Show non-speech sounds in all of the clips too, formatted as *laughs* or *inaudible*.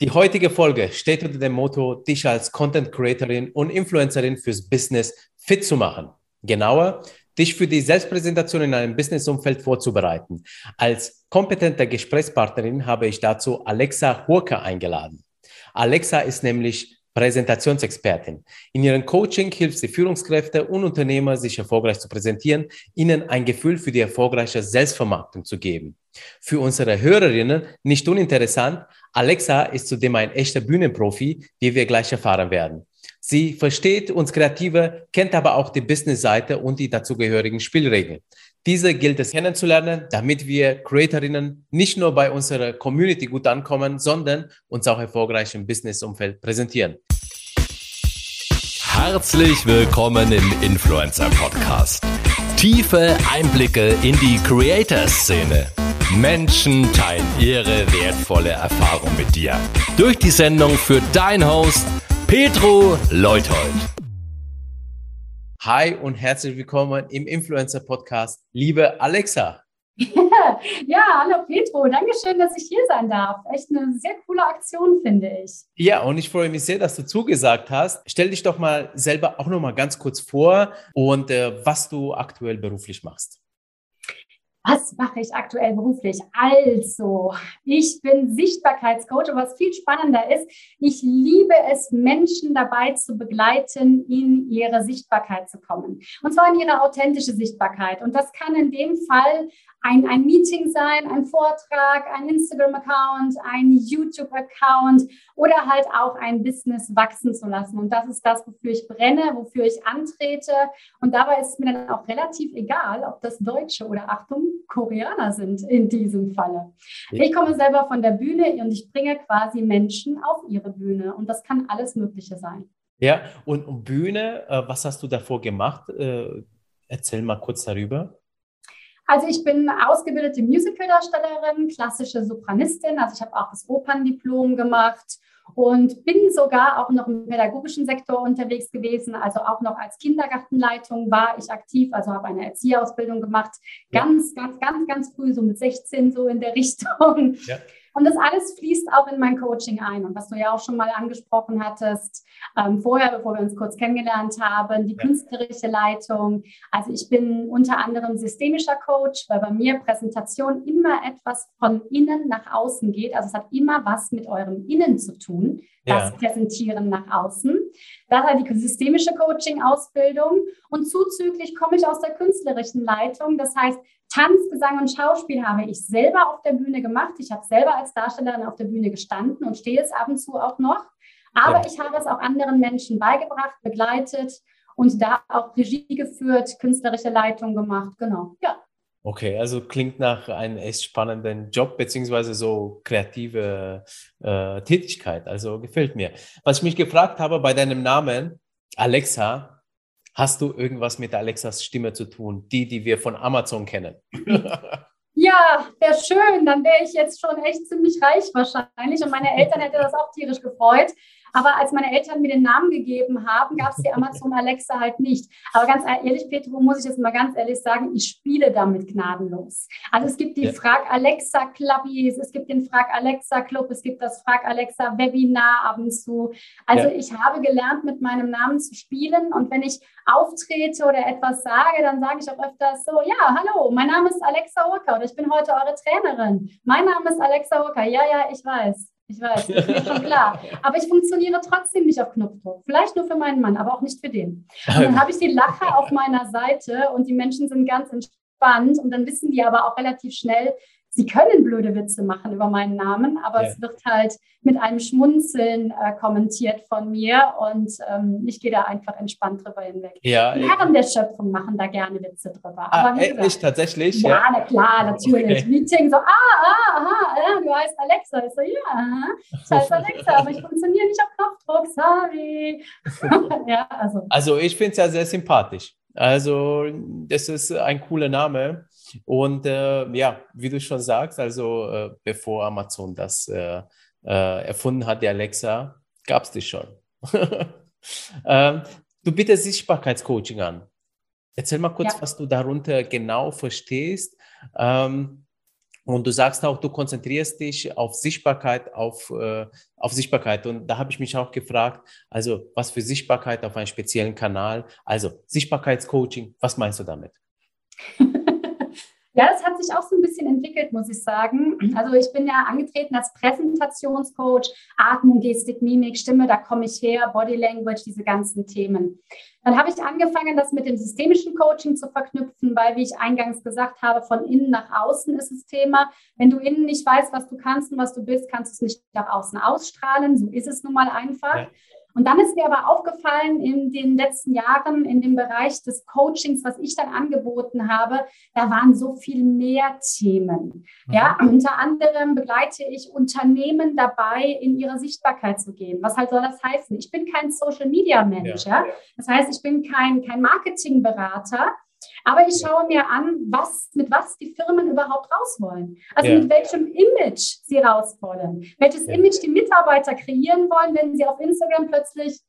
Die heutige Folge steht unter dem Motto, dich als Content Creatorin und Influencerin fürs Business fit zu machen. Genauer, dich für die Selbstpräsentation in einem Businessumfeld vorzubereiten. Als kompetente Gesprächspartnerin habe ich dazu Alexa Hurka eingeladen. Alexa ist nämlich Präsentationsexpertin. In ihrem Coaching hilft sie Führungskräfte und Unternehmer, sich erfolgreich zu präsentieren, ihnen ein Gefühl für die erfolgreiche Selbstvermarktung zu geben. Für unsere Hörerinnen nicht uninteressant, Alexa ist zudem ein echter Bühnenprofi, wie wir gleich erfahren werden. Sie versteht uns Kreative, kennt aber auch die Business-Seite und die dazugehörigen Spielregeln. Diese gilt es kennenzulernen, damit wir Creatorinnen nicht nur bei unserer Community gut ankommen, sondern uns auch erfolgreich im Business-Umfeld präsentieren. Herzlich willkommen im Influencer Podcast. Tiefe Einblicke in die Creator-Szene. Menschen teilen ihre wertvolle Erfahrung mit dir. Durch die Sendung für dein Host Petro Leuthold. Hi und herzlich willkommen im Influencer Podcast, liebe Alexa. *laughs* ja, hallo Petro, Dankeschön, dass ich hier sein darf. Echt eine sehr coole Aktion, finde ich. Ja, und ich freue mich sehr, dass du zugesagt hast. Stell dich doch mal selber auch noch mal ganz kurz vor und äh, was du aktuell beruflich machst was mache ich aktuell beruflich? Also, ich bin Sichtbarkeitscoach und was viel spannender ist, ich liebe es, Menschen dabei zu begleiten, in ihre Sichtbarkeit zu kommen. Und zwar in ihre authentische Sichtbarkeit. Und das kann in dem Fall ein, ein Meeting sein, ein Vortrag, ein Instagram-Account, ein YouTube-Account oder halt auch ein Business wachsen zu lassen. Und das ist das, wofür ich brenne, wofür ich antrete. Und dabei ist es mir dann auch relativ egal, ob das Deutsche oder Achtung, Koreaner sind in diesem Falle. Ich komme selber von der Bühne und ich bringe quasi Menschen auf ihre Bühne. Und das kann alles Mögliche sein. Ja, und Bühne, äh, was hast du davor gemacht? Äh, erzähl mal kurz darüber. Also ich bin ausgebildete Musicaldarstellerin, klassische Sopranistin, also ich habe auch das Operndiplom gemacht und bin sogar auch noch im pädagogischen Sektor unterwegs gewesen. Also auch noch als Kindergartenleitung war ich aktiv, also habe eine Erzieherausbildung gemacht. Ganz, ganz, ganz, ganz früh, so mit 16 so in der *laughs* Richtung. Ja. Und das alles fließt auch in mein Coaching ein. Und was du ja auch schon mal angesprochen hattest, ähm, vorher, bevor wir uns kurz kennengelernt haben, die ja. künstlerische Leitung. Also ich bin unter anderem systemischer Coach, weil bei mir Präsentation immer etwas von innen nach außen geht. Also es hat immer was mit eurem Innen zu tun, das ja. Präsentieren nach außen. Das hat die systemische Coaching-Ausbildung. Und zuzüglich komme ich aus der künstlerischen Leitung. Das heißt, Tanz, Gesang und Schauspiel habe ich selber auf der Bühne gemacht. Ich habe selber als Darstellerin auf der Bühne gestanden und stehe es ab und zu auch noch. Aber ja. ich habe es auch anderen Menschen beigebracht, begleitet und da auch Regie geführt, künstlerische Leitung gemacht. Genau, ja. Okay, also klingt nach einem echt spannenden Job beziehungsweise so kreative äh, Tätigkeit. Also gefällt mir. Was ich mich gefragt habe bei deinem Namen, Alexa, Hast du irgendwas mit Alexas Stimme zu tun, die, die wir von Amazon kennen? *laughs* Ja, wäre schön. Dann wäre ich jetzt schon echt ziemlich reich wahrscheinlich. Und meine Eltern hätte das auch tierisch gefreut. Aber als meine Eltern mir den Namen gegeben haben, gab es die Amazon Alexa halt nicht. Aber ganz ehrlich, Petro, muss ich jetzt mal ganz ehrlich sagen, ich spiele damit gnadenlos. Also es gibt die ja. Frag Alexa Clubbies, es gibt den Frag Alexa Club, es gibt das Frag Alexa Webinar ab und zu. Also ja. ich habe gelernt, mit meinem Namen zu spielen. Und wenn ich auftrete oder etwas sage, dann sage ich auch öfters so, ja, hallo, mein Name ist Alexa Urka oder ich bin heute eure Trainerin. Mein Name ist Alexa Urka. Ja, ja, ich weiß. Ich weiß, das ist mir schon klar. Aber ich funktioniere trotzdem nicht auf Knopfdruck. Vielleicht nur für meinen Mann, aber auch nicht für den. Und dann *laughs* habe ich die Lache auf meiner Seite und die Menschen sind ganz entspannt. Und dann wissen die aber auch relativ schnell, sie können blöde Witze machen über meinen Namen, aber ja. es wird halt mit einem Schmunzeln äh, kommentiert von mir und ähm, ich gehe da einfach entspannt drüber hinweg. Ja, die Herren der Schöpfung machen da gerne Witze drüber. Ah, aber äh, ich tatsächlich? Ja, ja, na klar, natürlich. Okay. Meeting so, ah, ah, aha, ja, du heißt Alexa. Ich so, ja, ich heiße Alexa, aber ich funktioniere nicht auf Knopfdruck, sorry. *laughs* ja, also. also ich finde es ja sehr sympathisch. Also das ist ein cooler Name. Und äh, ja, wie du schon sagst, also äh, bevor Amazon das äh, äh erfunden hat, die Alexa, gab es die schon. *laughs* ähm, du bietest Sichtbarkeitscoaching an. Erzähl mal kurz, ja. was du darunter genau verstehst. Ähm, Und du sagst auch, du konzentrierst dich auf Sichtbarkeit, auf, äh, auf Sichtbarkeit. Und da habe ich mich auch gefragt, also was für Sichtbarkeit auf einem speziellen Kanal? Also Sichtbarkeitscoaching, was meinst du damit? *laughs* Ja, das hat sich auch so ein bisschen entwickelt, muss ich sagen. Also ich bin ja angetreten als Präsentationscoach, Atmung, Gestik, Mimik, Stimme, da komme ich her, Body Language, diese ganzen Themen. Dann habe ich angefangen, das mit dem systemischen Coaching zu verknüpfen, weil, wie ich eingangs gesagt habe, von innen nach außen ist das Thema. Wenn du innen nicht weißt, was du kannst und was du bist, kannst du es nicht nach außen ausstrahlen. So ist es nun mal einfach. Und dann ist mir aber aufgefallen in den letzten Jahren in dem Bereich des Coachings, was ich dann angeboten habe, da waren so viel mehr Themen. Mhm. Ja, unter anderem begleite ich Unternehmen dabei, in ihre Sichtbarkeit zu gehen. Was halt soll das heißen? Ich bin kein Social Media Mensch. Ja. ja? Das heißt, ich bin kein, kein Marketingberater. Aber ich schaue mir an, was, mit was die Firmen überhaupt raus wollen. Also ja. mit welchem Image sie raus wollen. Welches ja. Image die Mitarbeiter kreieren wollen, wenn sie auf Instagram plötzlich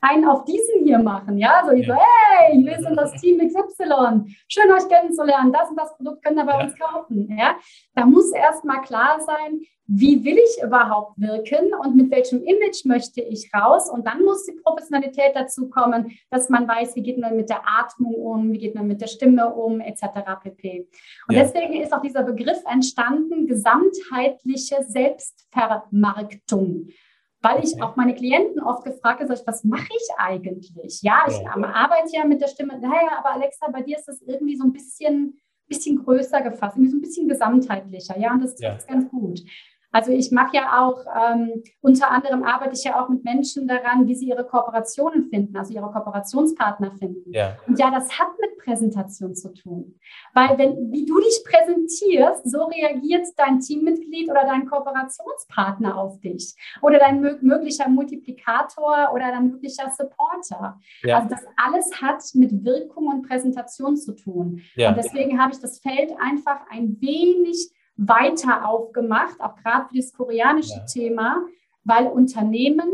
einen auf diesen hier machen. Ja, so, ich ja. so hey, wir sind das Team XY. Schön, euch kennenzulernen. Das und das Produkt können ihr bei uns kaufen. Ja, da muss erst mal klar sein, wie will ich überhaupt wirken und mit welchem Image möchte ich raus? Und dann muss die Professionalität dazu kommen, dass man weiß, wie geht man mit der Atmung um, wie geht man mit der Stimme um, etc. pp. Und ja. deswegen ist auch dieser Begriff entstanden, gesamtheitliche Selbstvermarktung. Weil ich auch meine Klienten oft gefragt habe, was mache ich eigentlich? Ja, ich arbeite ja mit der Stimme. Naja, aber Alexa, bei dir ist das irgendwie so ein bisschen, bisschen größer gefasst, irgendwie so ein bisschen gesamtheitlicher. Ja, und das trifft ja. ganz gut. Also ich mache ja auch, ähm, unter anderem arbeite ich ja auch mit Menschen daran, wie sie ihre Kooperationen finden, also ihre Kooperationspartner finden. Ja. Und ja, das hat mit Präsentation zu tun. Weil wenn, wie du dich präsentierst, so reagiert dein Teammitglied oder dein Kooperationspartner auf dich. Oder dein möglicher Multiplikator oder dein möglicher Supporter. Ja. Also das alles hat mit Wirkung und Präsentation zu tun. Ja. Und deswegen habe ich das Feld einfach ein wenig weiter aufgemacht, auch gerade für das koreanische ja. Thema, weil Unternehmen,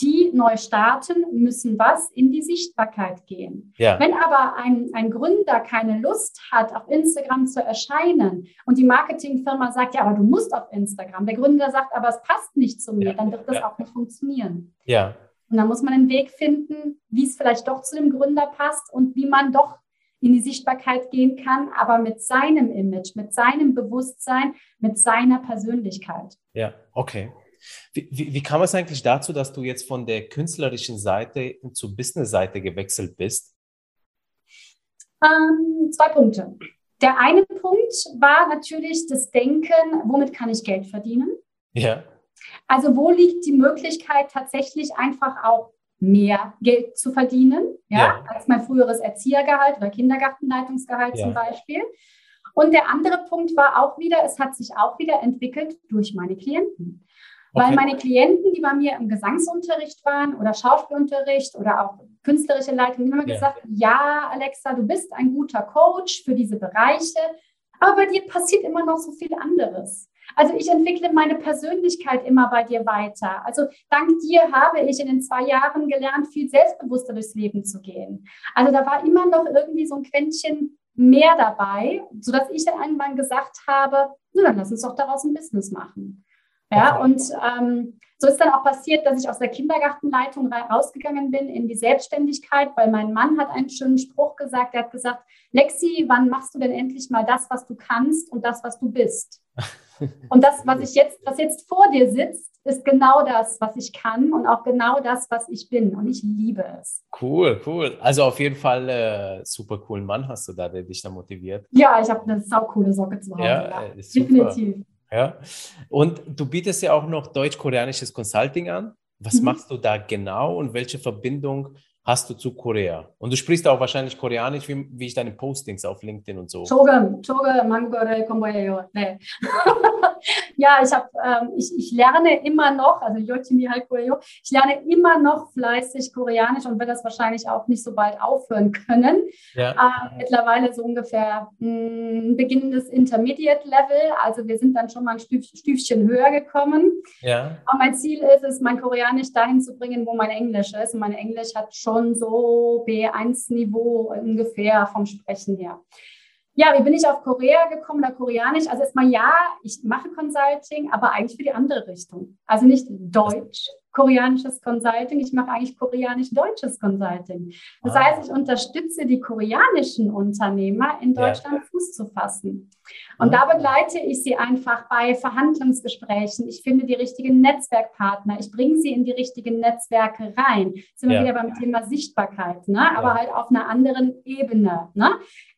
die neu starten, müssen was in die Sichtbarkeit gehen. Ja. Wenn aber ein, ein Gründer keine Lust hat, auf Instagram zu erscheinen und die Marketingfirma sagt, ja, aber du musst auf Instagram, der Gründer sagt, aber es passt nicht zu mir, ja. dann wird das auch nicht funktionieren. Ja. Und dann muss man einen Weg finden, wie es vielleicht doch zu dem Gründer passt und wie man doch in die Sichtbarkeit gehen kann, aber mit seinem Image, mit seinem Bewusstsein, mit seiner Persönlichkeit. Ja, okay. Wie, wie, wie kam es eigentlich dazu, dass du jetzt von der künstlerischen Seite zur Business-Seite gewechselt bist? Ähm, zwei Punkte. Der eine Punkt war natürlich das Denken, womit kann ich Geld verdienen? Ja. Also wo liegt die Möglichkeit tatsächlich einfach auch mehr Geld zu verdienen, ja, ja. als mein früheres Erziehergehalt oder Kindergartenleitungsgehalt ja. zum Beispiel. Und der andere Punkt war auch wieder, es hat sich auch wieder entwickelt durch meine Klienten. Okay. Weil meine Klienten, die bei mir im Gesangsunterricht waren oder Schauspielunterricht oder auch künstlerische Leitung, die haben immer ja. gesagt, ja, Alexa, du bist ein guter Coach für diese Bereiche, aber bei dir passiert immer noch so viel anderes. Also ich entwickle meine Persönlichkeit immer bei dir weiter. Also dank dir habe ich in den zwei Jahren gelernt, viel selbstbewusster durchs Leben zu gehen. Also da war immer noch irgendwie so ein Quäntchen mehr dabei, sodass ich dann irgendwann gesagt habe, na, dann lass uns doch daraus ein Business machen. Ja, und ähm, so ist dann auch passiert, dass ich aus der Kindergartenleitung rausgegangen bin in die Selbstständigkeit, weil mein Mann hat einen schönen Spruch gesagt. Er hat gesagt, Lexi, wann machst du denn endlich mal das, was du kannst und das, was du bist? *laughs* Und das, was ich jetzt, was jetzt vor dir sitzt, ist genau das, was ich kann und auch genau das, was ich bin. Und ich liebe es. Cool, cool. Also auf jeden Fall äh, super coolen Mann hast du da, der dich da motiviert. Ja, ich habe eine saukoole Socke zu Hause. Ja, ja. Äh, definitiv. Ja. Und du bietest ja auch noch deutsch-koreanisches Consulting an. Was mhm. machst du da genau und welche Verbindung hast du zu Korea? Und du sprichst auch wahrscheinlich Koreanisch, wie, wie ich deine Postings auf LinkedIn und so. 조금, 조금 한국어를 공부해요. 네. ja, ich, hab, ähm, ich, ich lerne immer noch, also Halkoyo, ich lerne immer noch fleißig Koreanisch und werde das wahrscheinlich auch nicht so bald aufhören können. Ja. Äh, mittlerweile so ungefähr ein beginnendes Intermediate Level, also wir sind dann schon mal ein Stüf, Stüfchen höher gekommen. Ja. Aber mein Ziel ist es, mein Koreanisch dahin zu bringen, wo mein Englisch ist. Und mein Englisch hat schon so B1-Niveau ungefähr vom Sprechen her. Ja, wie bin ich auf Korea gekommen oder koreanisch? Also erstmal ja, ich mache Consulting, aber eigentlich für die andere Richtung. Also nicht Deutsch, koreanisches Consulting, ich mache eigentlich koreanisch-deutsches Consulting. Das ah. heißt, ich unterstütze die koreanischen Unternehmer in Deutschland ja. Fuß zu fassen. Und da begleite ich sie einfach bei Verhandlungsgesprächen. Ich finde die richtigen Netzwerkpartner. Ich bringe sie in die richtigen Netzwerke rein. Sind wir ja. wieder beim Thema Sichtbarkeit, ne? aber halt auf einer anderen Ebene. Ne?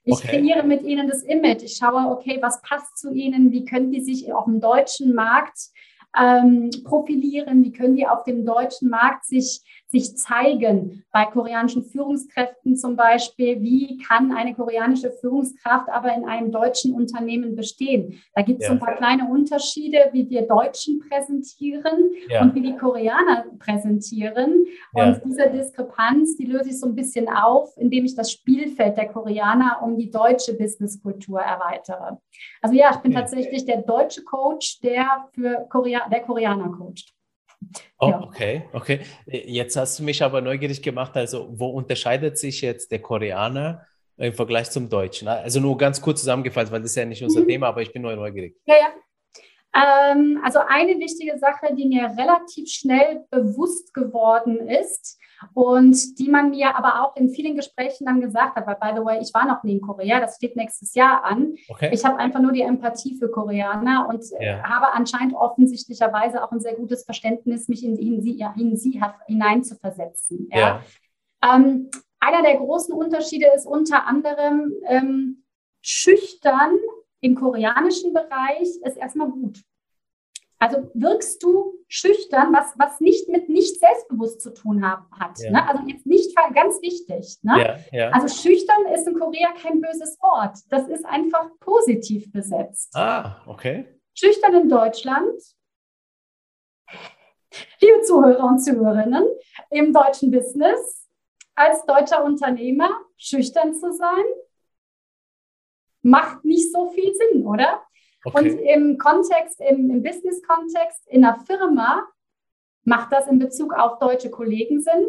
Ich okay. kreiere mit ihnen das Image. Ich schaue, okay, was passt zu ihnen? Wie können die sich auf dem deutschen Markt ähm, profilieren? Wie können die auf dem deutschen Markt sich sich zeigen. Bei koreanischen Führungskräften zum Beispiel, wie kann eine koreanische Führungskraft aber in einem deutschen Unternehmen bestehen? Da gibt es ja. ein paar kleine Unterschiede, wie wir Deutschen präsentieren ja. und wie die Koreaner präsentieren. Ja. Und diese Diskrepanz, die löse ich so ein bisschen auf, indem ich das Spielfeld der Koreaner um die deutsche Businesskultur erweitere. Also ja, ich bin tatsächlich der deutsche Coach, der für Korea der Koreaner coacht. Oh, ja. okay, okay. Jetzt hast du mich aber neugierig gemacht. Also, wo unterscheidet sich jetzt der Koreaner im Vergleich zum Deutschen? Also nur ganz kurz zusammengefasst, weil das ist ja nicht unser mhm. Thema, aber ich bin nur neugierig. Ja, ja. Ähm, also eine wichtige Sache, die mir relativ schnell bewusst geworden ist und die man mir aber auch in vielen Gesprächen dann gesagt hat, weil by the way, ich war noch nie in Korea, das steht nächstes Jahr an. Okay. Ich habe einfach nur die Empathie für Koreaner und äh, ja. habe anscheinend offensichtlicherweise auch ein sehr gutes Verständnis, mich in, in sie, in sie hineinzuversetzen. Ja. ja. Ähm, einer der großen Unterschiede ist unter anderem ähm, schüchtern im koreanischen Bereich ist erstmal gut. Also wirkst du schüchtern, was, was nicht mit nicht selbstbewusst zu tun haben, hat. Ja. Ne? Also jetzt nicht ganz wichtig. Ne? Ja, ja. Also schüchtern ist in Korea kein böses Wort. Das ist einfach positiv besetzt. Ah, okay. Schüchtern in Deutschland. Liebe Zuhörer und Zuhörerinnen, im deutschen Business als deutscher Unternehmer schüchtern zu sein, macht nicht so viel Sinn, oder? Okay. Und im Kontext, im, im Business-Kontext, in einer Firma macht das in Bezug auf deutsche Kollegen Sinn?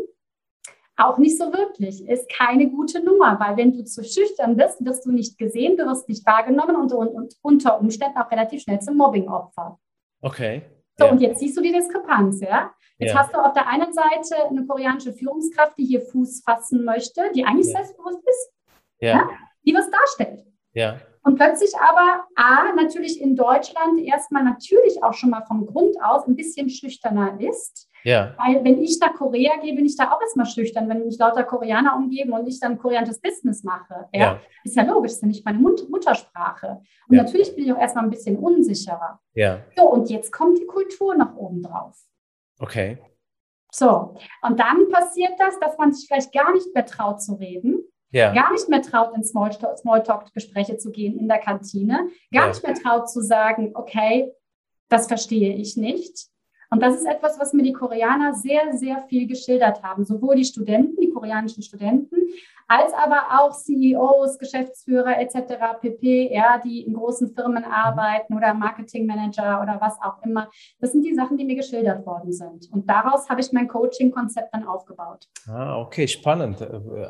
Auch nicht so wirklich. Ist keine gute Nummer, weil wenn du zu schüchtern bist, wirst du nicht gesehen, du wirst nicht wahrgenommen und, und, und unter Umständen auch relativ schnell zum Mobbing-Opfer. Okay. So, ja. und jetzt siehst du die Diskrepanz, ja? Jetzt ja. hast du auf der einen Seite eine koreanische Führungskraft, die hier Fuß fassen möchte, die eigentlich ja. selbstbewusst ist, ja. die was darstellt. Ja. Und plötzlich aber, A, natürlich in Deutschland erstmal natürlich auch schon mal vom Grund aus ein bisschen schüchterner ist. Ja. Weil wenn ich nach Korea gehe, bin ich da auch erstmal schüchtern, wenn mich lauter Koreaner umgeben und ich dann koreanisches Business mache. Ja? ja. Ist ja logisch, ist ja nicht meine Mut Muttersprache. Und ja. natürlich bin ich auch erstmal ein bisschen unsicherer. Ja. So, und jetzt kommt die Kultur nach oben drauf. Okay. So, und dann passiert das, dass man sich vielleicht gar nicht mehr traut zu reden ja. gar nicht mehr traut, in Smalltalk-Gespräche zu gehen in der Kantine, gar ja. nicht mehr traut zu sagen, okay, das verstehe ich nicht. Und das ist etwas, was mir die Koreaner sehr, sehr viel geschildert haben. Sowohl die Studenten, die koreanischen Studenten, als aber auch CEOs, Geschäftsführer etc. pp, ja, die in großen Firmen arbeiten oder Marketingmanager oder was auch immer. Das sind die Sachen, die mir geschildert worden sind. Und daraus habe ich mein Coaching-Konzept dann aufgebaut. Ah, okay, spannend.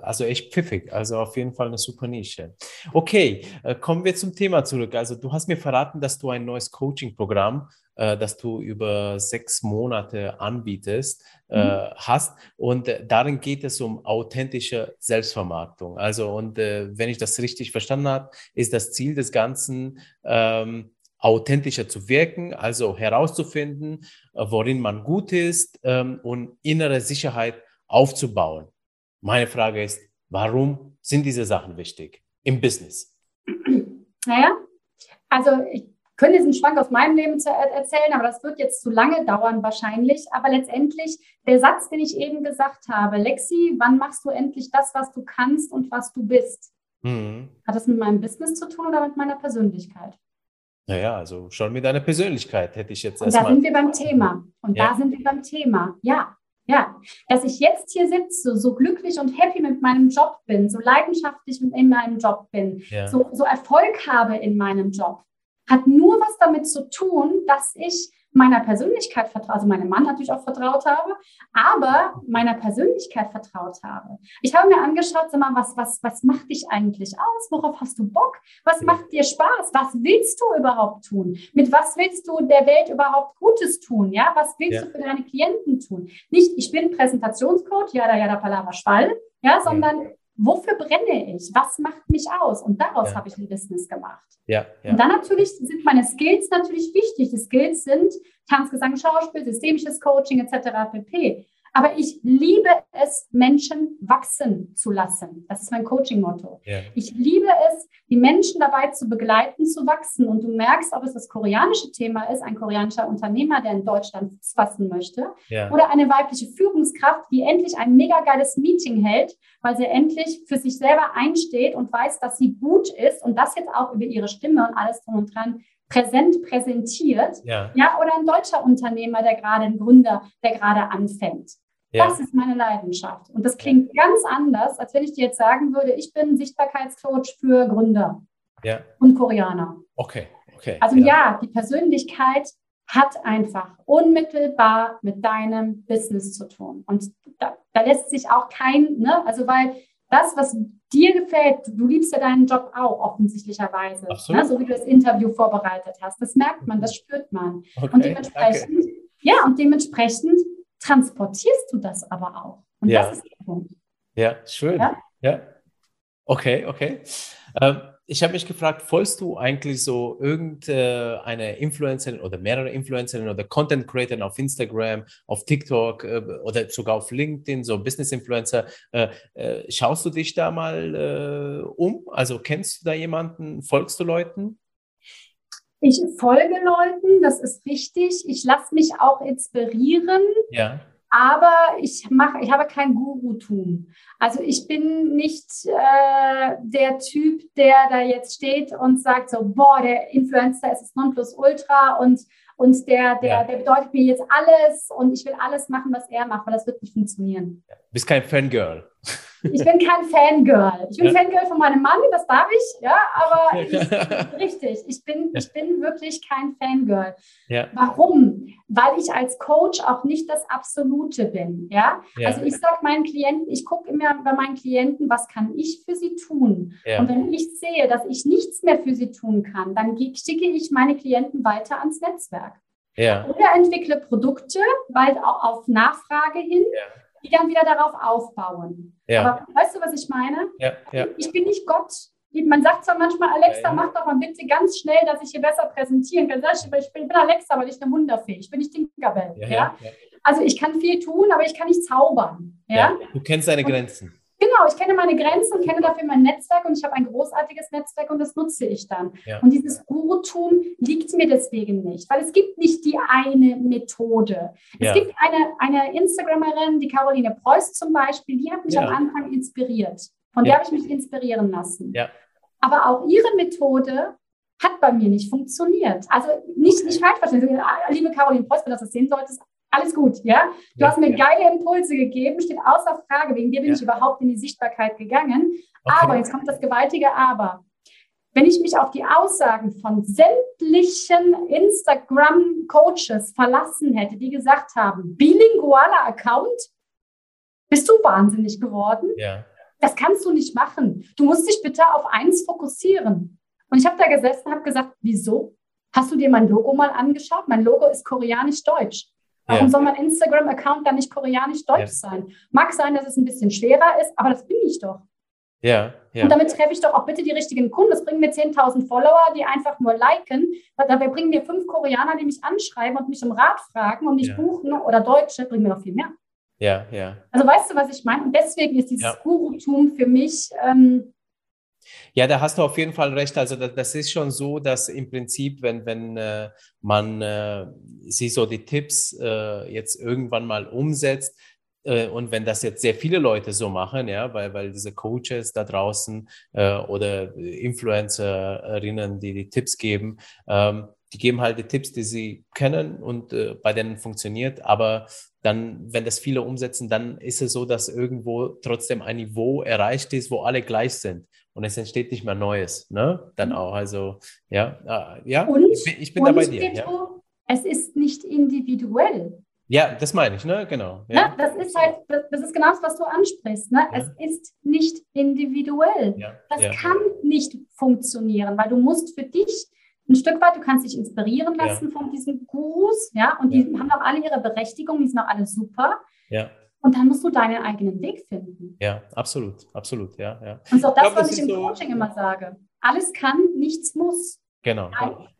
Also echt pfiffig. Also auf jeden Fall eine super Nische. Okay, äh, kommen wir zum Thema zurück. Also du hast mir verraten, dass du ein neues Coaching-Programm äh, das du über sechs Monate anbietest, äh, mhm. hast. Und äh, darin geht es um authentische Selbstvermarktung. Also, und äh, wenn ich das richtig verstanden habe, ist das Ziel des Ganzen, ähm, authentischer zu wirken, also herauszufinden, äh, worin man gut ist ähm, und innere Sicherheit aufzubauen. Meine Frage ist, warum sind diese Sachen wichtig im Business? Naja, also ich könnte jetzt einen Schwank aus meinem Leben erzählen, aber das wird jetzt zu lange dauern wahrscheinlich. Aber letztendlich der Satz, den ich eben gesagt habe, Lexi, wann machst du endlich das, was du kannst und was du bist? Mhm. Hat das mit meinem Business zu tun oder mit meiner Persönlichkeit? Naja, also schon mit deiner Persönlichkeit hätte ich jetzt erstmal. Da sind wir beim Thema. Und ja. da sind wir beim Thema. Ja, ja, dass ich jetzt hier sitze, so glücklich und happy mit meinem Job bin, so leidenschaftlich in meinem Job bin, ja. so, so Erfolg habe in meinem Job, hat nur was damit zu tun, dass ich meiner Persönlichkeit vertraut, also meinem Mann natürlich auch vertraut habe, aber meiner Persönlichkeit vertraut habe. Ich habe mir angeschaut, sag mal, was, was, was macht dich eigentlich aus? Worauf hast du Bock? Was macht dir Spaß? Was willst du überhaupt tun? Mit was willst du der Welt überhaupt Gutes tun? Ja, was willst ja. du für deine Klienten tun? Nicht, ich bin Präsentationscoach, ja, da, ja, da, palava, schwall, ja, sondern wofür brenne ich? Was macht mich aus? Und daraus ja. habe ich ein Business gemacht. Ja, ja. Und dann natürlich sind meine Skills natürlich wichtig. Die Skills sind Tanz, Gesang, Schauspiel, systemisches Coaching etc. pp. Aber ich liebe es, Menschen wachsen zu lassen. Das ist mein Coaching-Motto. Ja. Ich liebe es, die Menschen dabei zu begleiten, zu wachsen. Und du merkst, ob es das koreanische Thema ist, ein koreanischer Unternehmer, der in Deutschland Fuß fassen möchte, ja. oder eine weibliche Führungskraft, die endlich ein mega geiles Meeting hält, weil sie endlich für sich selber einsteht und weiß, dass sie gut ist und das jetzt auch über ihre Stimme und alles drum und dran präsent präsentiert. Ja. ja, oder ein deutscher Unternehmer, der gerade ein Gründer, der gerade anfängt. Ja. Das ist meine Leidenschaft. Und das klingt ja. ganz anders, als wenn ich dir jetzt sagen würde, ich bin Sichtbarkeitscoach für Gründer ja. und Koreaner. Okay, okay. Also ja. die Persönlichkeit hat einfach unmittelbar mit deinem Business zu tun. Und da, da lässt sich auch kein, ne, also weil das, was dir gefällt, du liebst ja deinen Job auch offensichtlicherweise, so. ne, so wie du das Interview vorbereitet hast. Das merkt man, das spürt man. Okay, und dementsprechend, danke. ja, und dementsprechend transportierst du das aber auch. Und ja. das ist der Punkt. Ja, schön. Ja. ja. Okay, okay. Ähm, ich habe mich gefragt, folgst du eigentlich so irgendeine Influencerin oder mehrere Influencerinnen oder Content Creatoren auf Instagram, auf TikTok äh, oder sogar auf LinkedIn, so Business Influencer? Äh, äh, schaust du dich da mal um? Also kennst du da jemanden? Folgst du Leuten? Ich folge Leuten, das ist richtig. Ich lasse mich auch inspirieren. Ja. Aber ich mache, ich habe kein Gurutum. Also ich bin nicht äh, der Typ, der da jetzt steht und sagt so, boah, der Influencer ist das Nonplusultra und und der, der, ja. der bedeutet mir jetzt alles und ich will alles machen, was er macht, weil das wird nicht funktionieren. Du bist kein Fangirl. Ich bin kein Fangirl. Ich bin ja. Fangirl von meinem Mann, das darf ich, ja, aber *laughs* ich, richtig, ich bin, ich bin wirklich kein Fangirl. Ja. Warum? Weil ich als Coach auch nicht das Absolute bin, ja. ja. Also ich sage meinen Klienten, ich gucke immer bei meinen Klienten, was kann ich für sie tun? Und wenn ich sehe, dass ich nichts mehr für sie tun kann, dann schicke ich meine Klienten weiter ans Netzwerk. Ja. Oder entwickle Produkte, weil auch auf Nachfrage hin. Ja die dann wieder darauf aufbauen. Ja. Aber weißt du, was ich meine? Ja, ja. Ich bin nicht Gott. Man sagt zwar manchmal, Alexa, mach doch mal bitte ganz schnell, dass ich hier besser präsentieren kann. Ich bin Alexa, weil ich eine Wunderfee. Ich bin nicht Tinkerbell. Ja? Also ich kann viel tun, aber ich kann nicht zaubern. Ja? Du kennst deine Grenzen. Genau, ich kenne meine Grenzen und kenne dafür mein Netzwerk und ich habe ein großartiges Netzwerk und das nutze ich dann. Ja. Und dieses Gurutum liegt mir deswegen nicht, weil es gibt nicht die eine Methode. Es ja. gibt eine, eine Instagramerin, die Caroline Preuß zum Beispiel, die hat mich ja. am Anfang inspiriert. Von der habe ich mich inspirieren lassen. Aber auch ihre Methode hat bei mir nicht funktioniert. Also nicht, nicht falsch verstehen. Liebe Caroline Preuß, wenn du das sehen solltest, alles gut, ja. Du ja, hast mir ja. geile Impulse gegeben, steht außer Frage. Wegen dir bin ja. ich überhaupt in die Sichtbarkeit gegangen. Okay. Aber, jetzt kommt das gewaltige Aber. Wenn ich mich auf die Aussagen von sämtlichen Instagram-Coaches verlassen hätte, die gesagt haben, bilingualer Account, bist du wahnsinnig geworden? Ja. Das kannst du nicht machen. Du musst dich bitte auf eins fokussieren. Und ich habe da gesessen und habe gesagt, wieso? Hast du dir mein Logo mal angeschaut? Mein Logo ist koreanisch-deutsch. Warum ja. soll mein Instagram-Account dann nicht koreanisch-deutsch ja. sein? Mag sein, dass es ein bisschen schwerer ist, aber das bin ich doch. Ja, ja. Und damit treffe ich doch auch bitte die richtigen Kunden. Das bringen mir 10.000 Follower, die einfach nur liken. Dabei bringen mir fünf Koreaner, die mich anschreiben und mich um Rat fragen und mich ja. buchen oder Deutsche, bringen mir noch viel mehr. Ja, ja. Also weißt du, was ich meine? Und deswegen ist dieses ja. Gurutum für mich ähm, ja, da hast du auf jeden Fall recht. Also das, das ist schon so, dass im Prinzip, wenn, wenn äh, man äh, sich so die Tipps äh, jetzt irgendwann mal umsetzt, äh, und wenn das jetzt sehr viele Leute so machen, ja, weil, weil diese Coaches da draußen äh, oder Influencerinnen, die die Tipps geben, ähm, die geben halt die Tipps, die sie kennen und äh, bei denen funktioniert. Aber dann, wenn das viele umsetzen, dann ist es so, dass irgendwo trotzdem ein Niveau erreicht ist, wo alle gleich sind und es entsteht nicht mehr Neues, ne? Dann mhm. auch, also ja, äh, ja, und, ich bin, ich bin da bei dir. Petro, ja. es ist nicht individuell. Ja, das meine ich, ne? Genau. Ja. Ne? Das ist halt, das ist genau das, was du ansprichst. Ne? Ja. Es ist nicht individuell. Ja. Das kann nicht funktionieren, weil du musst für dich ein Stück weit, du kannst dich inspirieren lassen von diesen Gurus, ja, und die haben auch alle ihre Berechtigung, die sind auch alle super. Ja. Und dann musst du deinen eigenen Weg finden. Ja, absolut, absolut, ja, ja. Und so das, glaub, was ich im so Coaching immer sage. Alles kann, nichts muss. Genau.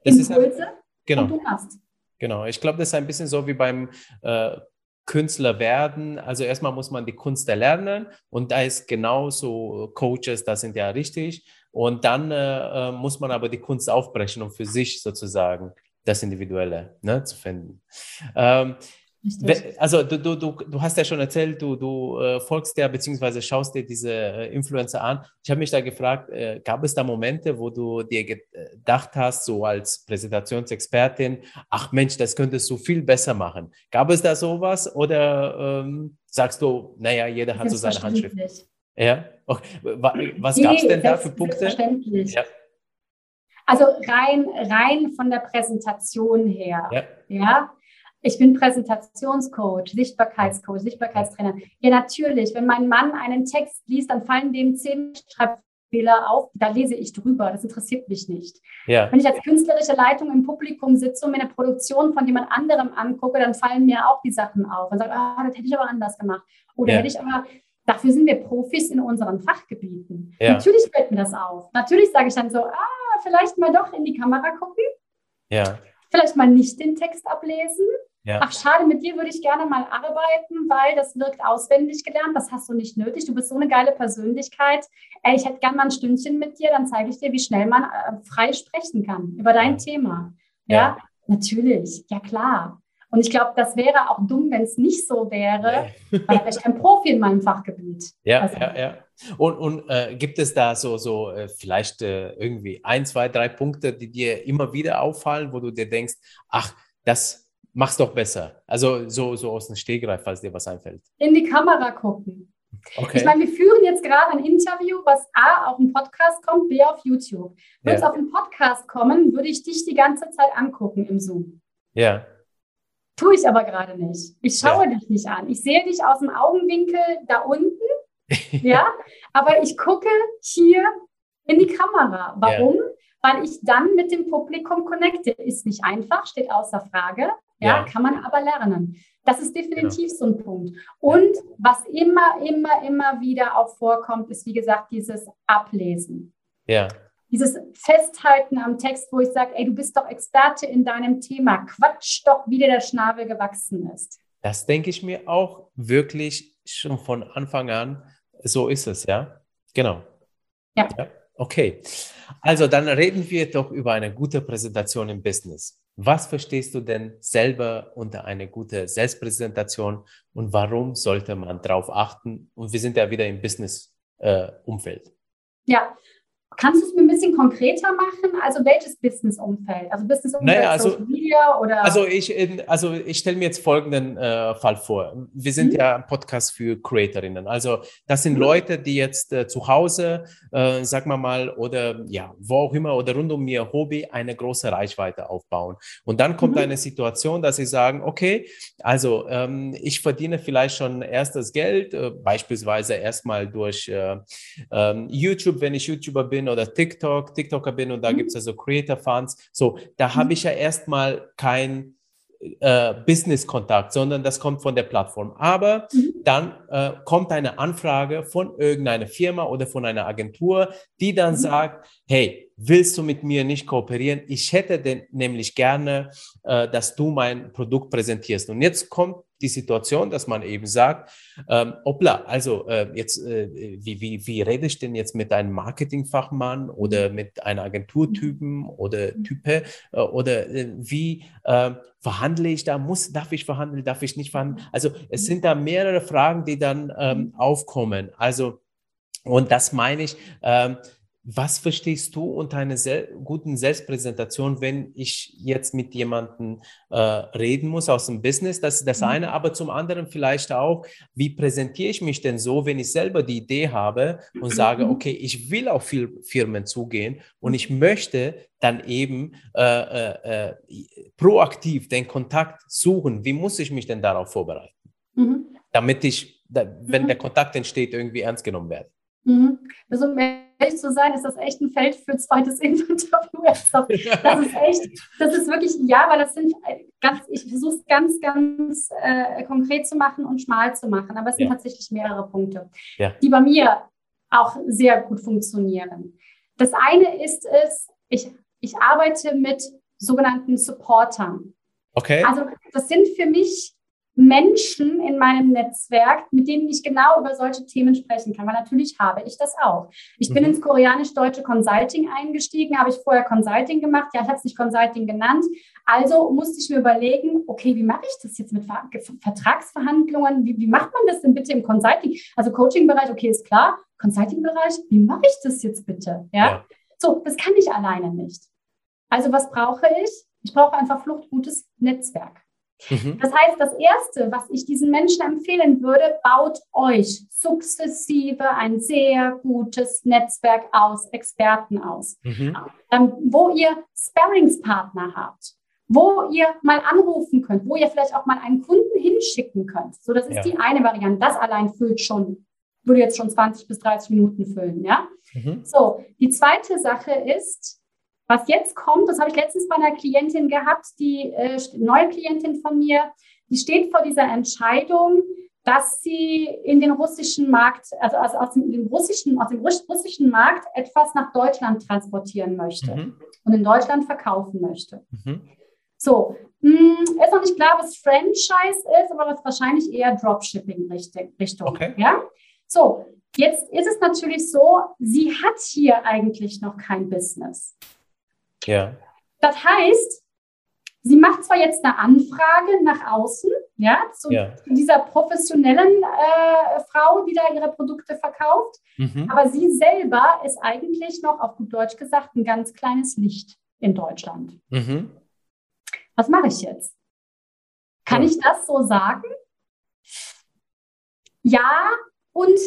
Das Impulse ist ein, genau. du hast. Genau, ich glaube, das ist ein bisschen so wie beim äh, Künstler werden. Also erstmal muss man die Kunst erlernen und da ist genauso Coaches, das sind ja richtig. Und dann äh, äh, muss man aber die Kunst aufbrechen, um für sich sozusagen das Individuelle ne, zu finden. Ähm, Richtig. Also du, du, du, du hast ja schon erzählt, du, du äh, folgst ja beziehungsweise schaust dir diese äh, Influencer an. Ich habe mich da gefragt, äh, gab es da Momente, wo du dir gedacht hast, so als Präsentationsexpertin, ach Mensch, das könntest du viel besser machen. Gab es da sowas oder ähm, sagst du, naja, jeder hat so seine Handschrift? Ja, okay. was nee, gab es denn da für Punkte? Selbstverständlich. Ja. Also rein, rein von der Präsentation her. Ja. ja ich bin Präsentationscoach, Sichtbarkeitscoach, Sichtbarkeitstrainer. Ja, natürlich, wenn mein Mann einen Text liest, dann fallen dem zehn Schreibfehler auf, da lese ich drüber, das interessiert mich nicht. Ja. Wenn ich als künstlerische Leitung im Publikum sitze und mir eine Produktion von jemand anderem angucke, dann fallen mir auch die Sachen auf und sage, ah, das hätte ich aber anders gemacht. Oder ja. hätte ich aber, dafür sind wir Profis in unseren Fachgebieten. Ja. Natürlich fällt mir das auf. Natürlich sage ich dann so, ah, vielleicht mal doch in die Kamera gucken. Ja. Vielleicht mal nicht den Text ablesen. Ja. Ach, schade, mit dir würde ich gerne mal arbeiten, weil das wirkt auswendig gelernt. Das hast du nicht nötig. Du bist so eine geile Persönlichkeit. Ey, ich hätte gerne mal ein Stündchen mit dir, dann zeige ich dir, wie schnell man äh, frei sprechen kann über dein. Thema. Ja? ja, natürlich. Ja, klar. Und ich glaube, das wäre auch dumm, wenn es nicht so wäre, *laughs* weil da wäre ich kein Profi in meinem Fachgebiet. Ja, also, ja, ja. Und, und äh, gibt es da so, so äh, vielleicht äh, irgendwie ein, zwei, drei Punkte, die dir immer wieder auffallen, wo du dir denkst, ach, das mach's doch besser. Also so, so aus dem Stegreif, falls dir was einfällt. In die Kamera gucken. Okay. Ich meine, wir führen jetzt gerade ein Interview, was A auf dem Podcast kommt, B auf YouTube. Würde es ja. auf dem Podcast kommen, würde ich dich die ganze Zeit angucken im Zoom. Ja. Tue ich aber gerade nicht. Ich schaue ja. dich nicht an. Ich sehe dich aus dem Augenwinkel da unten. *laughs* ja, aber ich gucke hier in die Kamera. Warum? Weil ich dann mit dem Publikum connecte. Ist nicht einfach, steht außer Frage. Ja, ja, kann man aber lernen. Das ist definitiv genau. so ein Punkt. Und was immer, immer, immer wieder auch vorkommt, ist, wie gesagt, dieses Ablesen. Ja. Dieses Festhalten am Text, wo ich sage, ey, du bist doch Experte in deinem Thema, quatsch doch, wie dir der Schnabel gewachsen ist. Das denke ich mir auch wirklich schon von Anfang an. So ist es, ja? Genau. ja. ja. Okay, also dann reden wir doch über eine gute Präsentation im Business. Was verstehst du denn selber unter eine gute Selbstpräsentation und warum sollte man darauf achten? Und wir sind ja wieder im Business-Umfeld. Äh, ja, Kannst du es mir ein bisschen konkreter machen? Also welches Businessumfeld? Also Businessumfeld naja, also, Social Media oder? Also ich, also ich stelle mir jetzt folgenden äh, Fall vor. Wir sind mhm. ja ein Podcast für Creatorinnen. Also das sind mhm. Leute, die jetzt äh, zu Hause, äh, sag mal mal, oder ja, wo auch immer oder rund um ihr Hobby eine große Reichweite aufbauen. Und dann kommt mhm. eine Situation, dass sie sagen, okay, also ähm, ich verdiene vielleicht schon erstes Geld, äh, beispielsweise erstmal durch äh, ähm, YouTube, wenn ich YouTuber bin bin oder TikTok, TikToker bin und da mhm. gibt es also Creator Funds. So, da mhm. habe ich ja erstmal kein äh, Business-Kontakt, sondern das kommt von der Plattform. Aber mhm. dann äh, kommt eine Anfrage von irgendeiner Firma oder von einer Agentur, die dann mhm. sagt, hey, willst du mit mir nicht kooperieren? Ich hätte denn nämlich gerne, äh, dass du mein Produkt präsentierst. Und jetzt kommt die Situation, dass man eben sagt, ähm, obla, also äh, jetzt, äh, wie, wie, wie rede ich denn jetzt mit einem Marketingfachmann oder mit einem Agenturtypen oder Type äh, oder äh, wie äh, verhandle ich da, muss, darf ich verhandeln, darf ich nicht verhandeln? Also es sind da mehrere Fragen, die dann ähm, aufkommen. Also, und das meine ich, ähm, was verstehst du unter einer guten Selbstpräsentation, wenn ich jetzt mit jemandem äh, reden muss aus dem Business? Das ist das mhm. eine, aber zum anderen vielleicht auch, wie präsentiere ich mich denn so, wenn ich selber die Idee habe und sage, mhm. okay, ich will auf viel Firmen zugehen und ich möchte dann eben äh, äh, äh, proaktiv den Kontakt suchen. Wie muss ich mich denn darauf vorbereiten? Mhm. Damit ich, wenn mhm. der Kontakt entsteht, irgendwie ernst genommen werde. Mhm. Also, ehrlich zu sein, ist das echt ein Feld für zweites Interview. *laughs* Das ist echt, das ist wirklich, ja, weil das sind ganz, ich versuche es ganz, ganz äh, konkret zu machen und schmal zu machen, aber es sind ja. tatsächlich mehrere Punkte, ja. die bei mir auch sehr gut funktionieren. Das eine ist es, ich, ich arbeite mit sogenannten Supportern. Okay. Also das sind für mich Menschen in meinem Netzwerk, mit denen ich genau über solche Themen sprechen kann, weil natürlich habe ich das auch. Ich mhm. bin ins koreanisch-deutsche Consulting eingestiegen, habe ich vorher Consulting gemacht, ja, ich habe es nicht Consulting genannt, also musste ich mir überlegen, okay, wie mache ich das jetzt mit Vertragsverhandlungen, wie, wie macht man das denn bitte im Consulting? Also Coaching-Bereich, okay, ist klar, Consulting-Bereich, wie mache ich das jetzt bitte? Ja? ja, so, das kann ich alleine nicht. Also was brauche ich? Ich brauche einfach fluchtgutes Netzwerk. Mhm. Das heißt, das Erste, was ich diesen Menschen empfehlen würde, baut euch sukzessive ein sehr gutes Netzwerk aus Experten aus, mhm. ähm, wo ihr Sparringspartner habt, wo ihr mal anrufen könnt, wo ihr vielleicht auch mal einen Kunden hinschicken könnt. So, das ist ja. die eine Variante. Das allein füllt schon, würde jetzt schon 20 bis 30 Minuten füllen, ja. Mhm. So, die zweite Sache ist, was jetzt kommt, das habe ich letztens bei einer Klientin gehabt, die äh, neue Klientin von mir, die steht vor dieser Entscheidung, dass sie in den russischen Markt, also, also aus, dem, russischen, aus dem russischen Markt etwas nach Deutschland transportieren möchte mhm. und in Deutschland verkaufen möchte. Mhm. So, mh, hm, ist noch nicht klar, was Franchise ist, aber was wahrscheinlich eher Dropshipping-Richtung. Okay. Ja? So, jetzt ist es natürlich so, sie hat hier eigentlich noch kein Business. Ja. Das heißt, sie macht zwar jetzt eine Anfrage nach außen, ja, zu ja. dieser professionellen äh, Frau, die da ihre Produkte verkauft, mhm. aber sie selber ist eigentlich noch, auf gut Deutsch gesagt, ein ganz kleines Licht in Deutschland. Mhm. Was mache ich jetzt? Kann ja. ich das so sagen? Ja und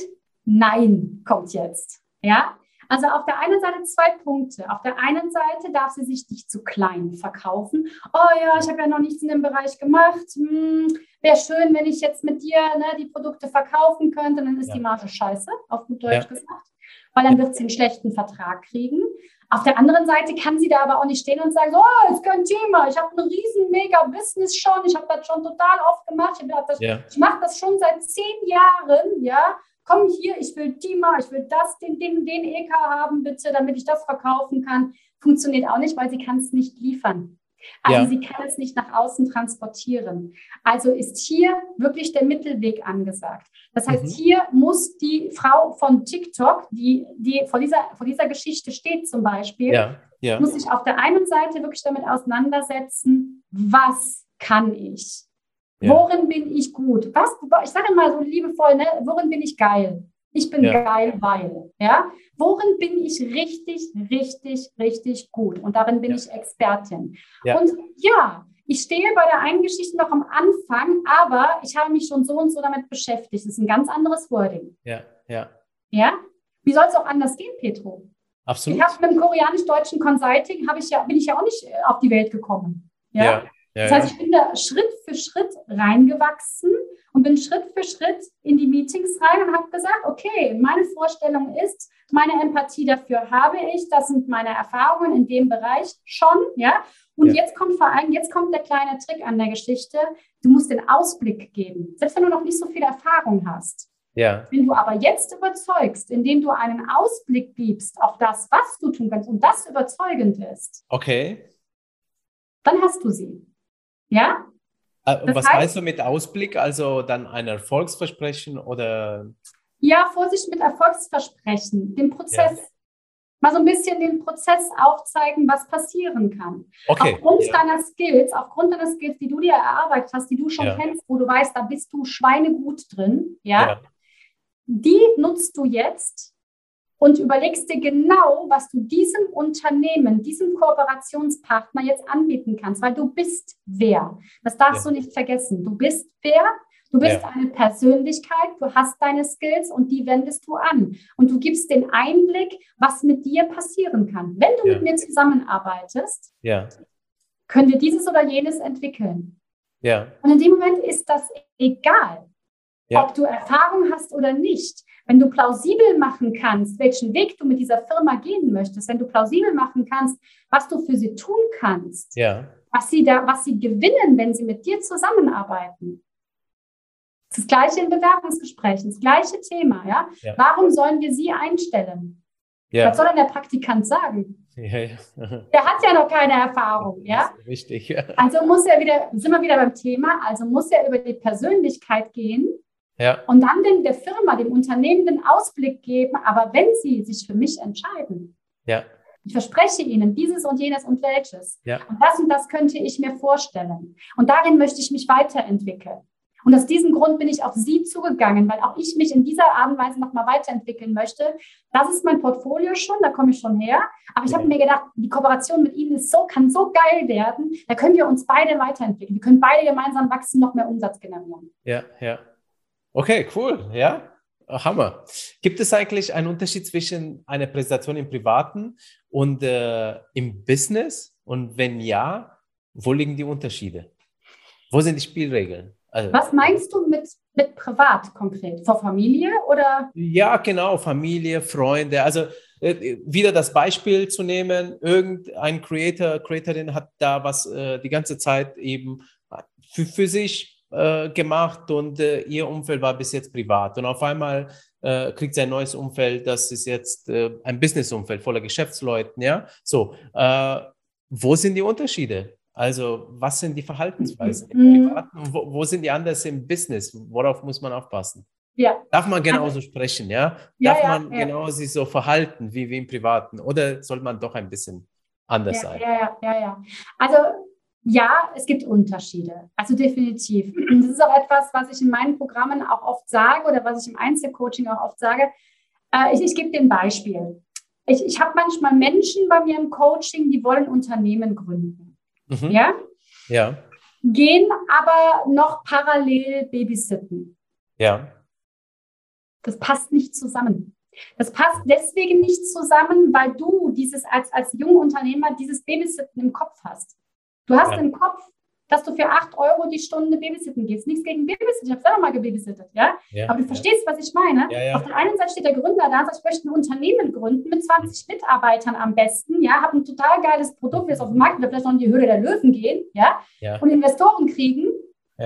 nein kommt jetzt. Ja, also auf der einen Seite zwei Punkte. Auf der einen Seite darf sie sich nicht zu klein verkaufen. Oh ja, ich habe ja noch nichts in dem Bereich gemacht. Hm, Wäre schön, wenn ich jetzt mit dir ne, die Produkte verkaufen könnte. Dann ist ja. die Marge scheiße, auf gut Deutsch ja. gesagt. Weil dann wird sie einen schlechten Vertrag kriegen. Auf der anderen Seite kann sie da aber auch nicht stehen und sagen, so, oh, ist kein Thema, ich habe ein riesen mega Business schon, ich habe das schon total oft gemacht, ich, ja. ich mache das schon seit zehn Jahren, ja, komm hier, ich will die mal, ich will das, den, den, den EK haben, bitte, damit ich das verkaufen kann. Funktioniert auch nicht, weil sie kann es nicht liefern. Also ja. sie kann es nicht nach außen transportieren. Also ist hier wirklich der Mittelweg angesagt. Das heißt, mhm. hier muss die Frau von TikTok, die, die vor, dieser, vor dieser Geschichte steht zum Beispiel, ja. Ja. muss sich auf der einen Seite wirklich damit auseinandersetzen, was kann ich? Ja. Worin bin ich gut? Was, ich sage immer so liebevoll, ne, worin bin ich geil? Ich bin ja. geil, weil, ja. Worin bin ich richtig, richtig, richtig gut? Und darin bin ja. ich Expertin. Und ja, ich stehe bei der einen Geschichte noch am Anfang, aber ich habe mich schon so und so damit beschäftigt. Das ist ein ganz anderes Wording. Ja, ja. Ja? Wie soll es auch anders gehen, Petro? Absolut. Ich habe mit dem koreanisch-deutschen Consulting, ich ja, bin ich ja auch nicht äh, auf die Welt gekommen. Ja. ja. Das heißt, ich bin da Schritt für Schritt reingewachsen und bin Schritt für Schritt in die Meetings rein und habe gesagt, okay, meine Vorstellung ist, meine Empathie dafür habe ich, das sind meine Erfahrungen in dem Bereich schon, ja. Und ja. jetzt kommt vor allem, jetzt kommt der kleine Trick an der Geschichte. Du musst den Ausblick geben, selbst wenn du noch nicht so viel Erfahrung hast. Ja. Wenn du aber jetzt überzeugst, indem du einen Ausblick gibst auf das, was du tun kannst und das überzeugend ist. Okay. Dann hast du sie. Ja? Äh, das Was heißt, meinst du mit Ausblick? Also dann ein Erfolgsversprechen oder? Ja, Vorsicht mit Erfolgsversprechen. Den Prozess, ja. mal so ein bisschen den Prozess aufzeigen, was passieren kann. Okay. Aufgrund ja. deiner Skills, aufgrund deiner Skills, die du dir erarbeitet hast, die du schon ja. kennst, wo du weißt, da bist du schweinegut drin, ja, die nutzt du jetzt, und überlegst dir genau, was du diesem Unternehmen, diesem Kooperationspartner jetzt anbieten kannst, weil du bist wer. Das darfst ja. du nicht vergessen. Du bist wer, du bist ja. eine Persönlichkeit, du hast deine Skills und die wendest du an. Und du gibst den Einblick, was mit dir passieren kann. Wenn du ja. mit mir zusammenarbeitest, können wir dieses oder jenes entwickeln. Und in dem Moment ist das egal, ob du Erfahrung hast oder nicht. Wenn du plausibel machen kannst, welchen Weg du mit dieser Firma gehen möchtest, wenn du plausibel machen kannst, was du für sie tun kannst, ja. was, sie da, was sie gewinnen, wenn sie mit dir zusammenarbeiten. Das gleiche in Bewerbungsgesprächen, das gleiche Thema. Ja? ja. Warum sollen wir sie einstellen? Ja. Was soll denn der Praktikant sagen? Ja, ja. *laughs* Der hat ja noch keine Erfahrung, ja? Richtig, ja. Also muss er wieder, sind wir wieder beim Thema, also muss er über die Persönlichkeit gehen ja. Und dann den, der Firma, dem Unternehmen den Ausblick geben, aber wenn sie sich für mich entscheiden, ja. ich verspreche Ihnen dieses und jenes und welches. Ja. Und das und das könnte ich mir vorstellen. Und darin möchte ich mich weiterentwickeln. Und aus diesem Grund bin ich auf Sie zugegangen, weil auch ich mich in dieser Art und Weise nochmal weiterentwickeln möchte. Das ist mein Portfolio schon, da komme ich schon her. Aber ich habe mir gedacht, die Kooperation mit Ihnen ist so, kann so geil werden. Da können wir uns beide weiterentwickeln. Wir können beide gemeinsam wachsen, noch mehr Umsatz generieren. Ja, ja. Okay, cool. Ja, Hammer. Gibt es eigentlich einen Unterschied zwischen einer Präsentation im Privaten und äh, im Business? Und wenn ja, wo liegen die Unterschiede? Wo sind die Spielregeln? Also, Was meinst du mit, mit privat konkret? Vor Familie oder? Ja, genau, Familie, Freunde. Also äh, wieder das Beispiel zu nehmen, irgendein Creator, Creatorin hat da was äh, die ganze Zeit eben für, für sich äh, gemacht und äh, ihr Umfeld war bis jetzt privat. Und auf einmal äh, kriegt sie ein neues Umfeld, das ist jetzt äh, ein Businessumfeld voller Geschäftsleuten. Ja, so. Äh, wo sind die Unterschiede? Also, was sind die Verhaltensweisen im mhm. Privaten und wo, wo, sind die anders im Business? Worauf muss man aufpassen? Ja. Darf man genauso sprechen, ja? ja Darf ja, man ja. genauso sich so verhalten wie, wie im Privaten? Oder soll man doch ein bisschen anders sein? Ja, ja, ja, ja. Also ja, es gibt Unterschiede. Also definitiv. Das ist auch etwas, was ich in meinen Programmen auch oft sage oder was ich im Einzelcoaching auch oft sage. Äh, ich, ich gebe dir ein Beispiel. Ich, ich habe manchmal Menschen bei mir im Coaching, die wollen Unternehmen gründen. Mhm. Ja? Ja. Gehen aber noch parallel babysitten. Ja. Das passt nicht zusammen. Das passt deswegen nicht zusammen, weil du dieses als, als Jungunternehmer dieses Babysitten im Kopf hast. Du hast ja. im Kopf, dass du für 8 Euro die Stunde babysitten gehst. Nichts gegen Babysitten, ich habe selber mal gebabysittet, ja? ja? Aber du verstehst, was ich meine. Ja, Auf der einen Seite steht der Gründer da und sagt, ich möchte ein Unternehmen gründen mit 20 Mitarbeitern am besten, ja, habe ein total geiles Produkt, wir auf den Markt, wir vielleicht noch in die Höhle der Löwen gehen, ja, und Investoren kriegen.